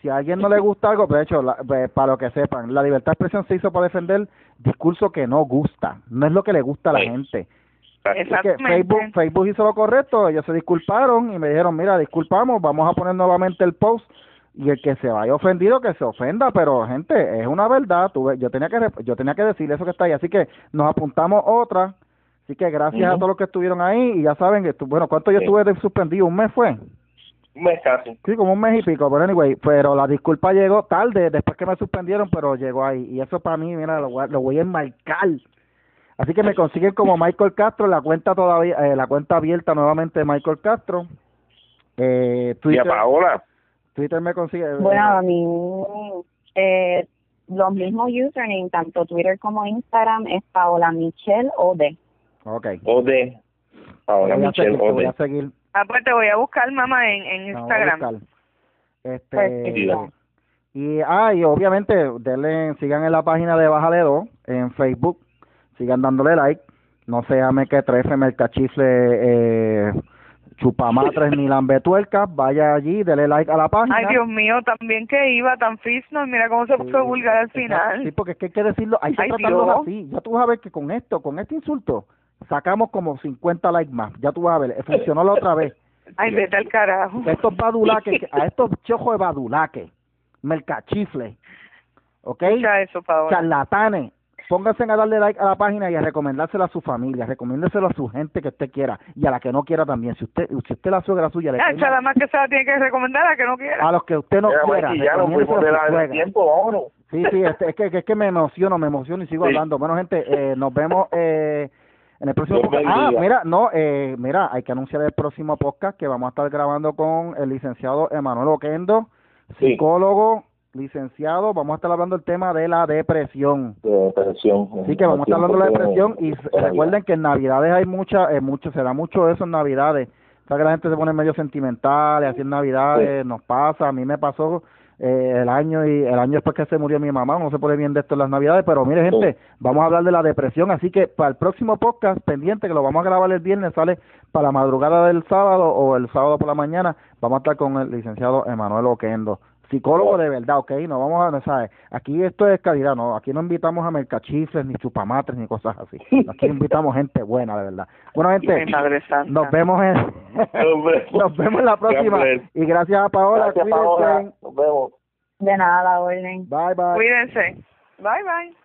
Si a alguien no le gusta algo, pues de hecho, la- pues, para lo que sepan, la libertad de expresión se hizo para defender discurso que no gusta, no es lo que le gusta a la Sí. gente. Que. Facebook, Facebook hizo lo correcto, ellos se disculparon y me dijeron, mira, disculpamos, vamos a poner nuevamente el post y el que se vaya ofendido que se ofenda, pero gente, es una verdad, tuve, yo tenía que yo tenía que decir eso que está ahí, así que nos apuntamos otra, así que gracias a todos los que estuvieron ahí y ya saben que, bueno, ¿cuánto yo Sí. estuve de suspendido? ¿Un mes fue? Un mes casi. Sí, como un mes y pico, pero anyway, pero la disculpa llegó tarde, después que me suspendieron, pero llegó ahí. Y eso para mí, mira, lo, voy a- lo voy a enmarcar. Así que me consiguen como Michael Castro, la cuenta todavía, eh, la cuenta abierta nuevamente de Michael Castro. Eh, Y a Twitter, Paola. Twitter me consigue. eh, Bueno, a mí, eh, los mismos usernames, tanto Twitter como Instagram, es Paola Michelle Ode. Ok. Ode. Paola Michelle te voy a seguir. Ah, pues te voy a buscar, mamá, en, en Instagram. buscar. Este, Perfecto. y, ah, y obviamente, denle, sigan en la página de Bájale 2 en Facebook, sigan dándole like, no se llame que trefe, mercachifle, eh, chupamatres ni lambetuercas, vaya allí, dele like a la página. Ay, Dios mío, también que iba tan fisno, mira cómo se puso Sí, vulgar al final. Sí, porque es que hay que decirlo, hay que Ay, tratarlo Dios. así. Ya tú vas a ver que con esto, con este insulto, sacamos como 50 likes más. Ya tú vas a ver, eh, funcionó la otra vez. Ay, vete al carajo. estos badulaques, que- a estos chojos de badulaques, mercachifles, ¿ok? Eso. Charlatanes, pónganse a darle like a la página y a recomendárselo a su familia, recomiéndeselo a su gente que usted quiera y a la que no quiera también. Si usted, si usted la suegra suya le nada mal, más que se la tiene que recomendar a que no quiera. a los que usted no Mira, quiera, ya fuimos de la tiempo, vámonos. Sí, sí, este, es, que, es que me emociono, me emociono y sigo Sí. hablando. Bueno, gente, eh, nos vemos eh, en el próximo podcast. Ah, mira, no, eh, mira, hay que anunciar el próximo podcast que vamos a estar grabando con el licenciado Emanuel Oquendo, Sí. Licenciado. Vamos a estar hablando del tema de la depresión. De depresión. Así que vamos a estar hablando de la depresión y recuerden que en Navidades hay mucha, eh, mucho, se da mucho eso en Navidades. O sea que la gente se pone medio sentimental y así en Navidades nos pasa, a mí me pasó eh, el año y el año después que se murió mi mamá, no se pone bien de esto en las Navidades, pero mire gente, vamos a hablar de la depresión, así que para el próximo podcast pendiente que lo vamos a grabar el viernes, sale para la madrugada del sábado o el sábado por la mañana, vamos a estar con el licenciado Emanuel Oquendo psicólogo de verdad, ¿ok? No vamos a, sabes, aquí esto es calidad, no, aquí no invitamos a mercachifles, ni chupamatres, ni cosas así. Aquí invitamos gente buena, de verdad. Bueno, gente, nos vemos en, Nos vemos. en la próxima. Y gracias a Paola, Gracias. Paola. Nos vemos. De nada, la orden. Bye, bye. Cuídense. Bye, bye.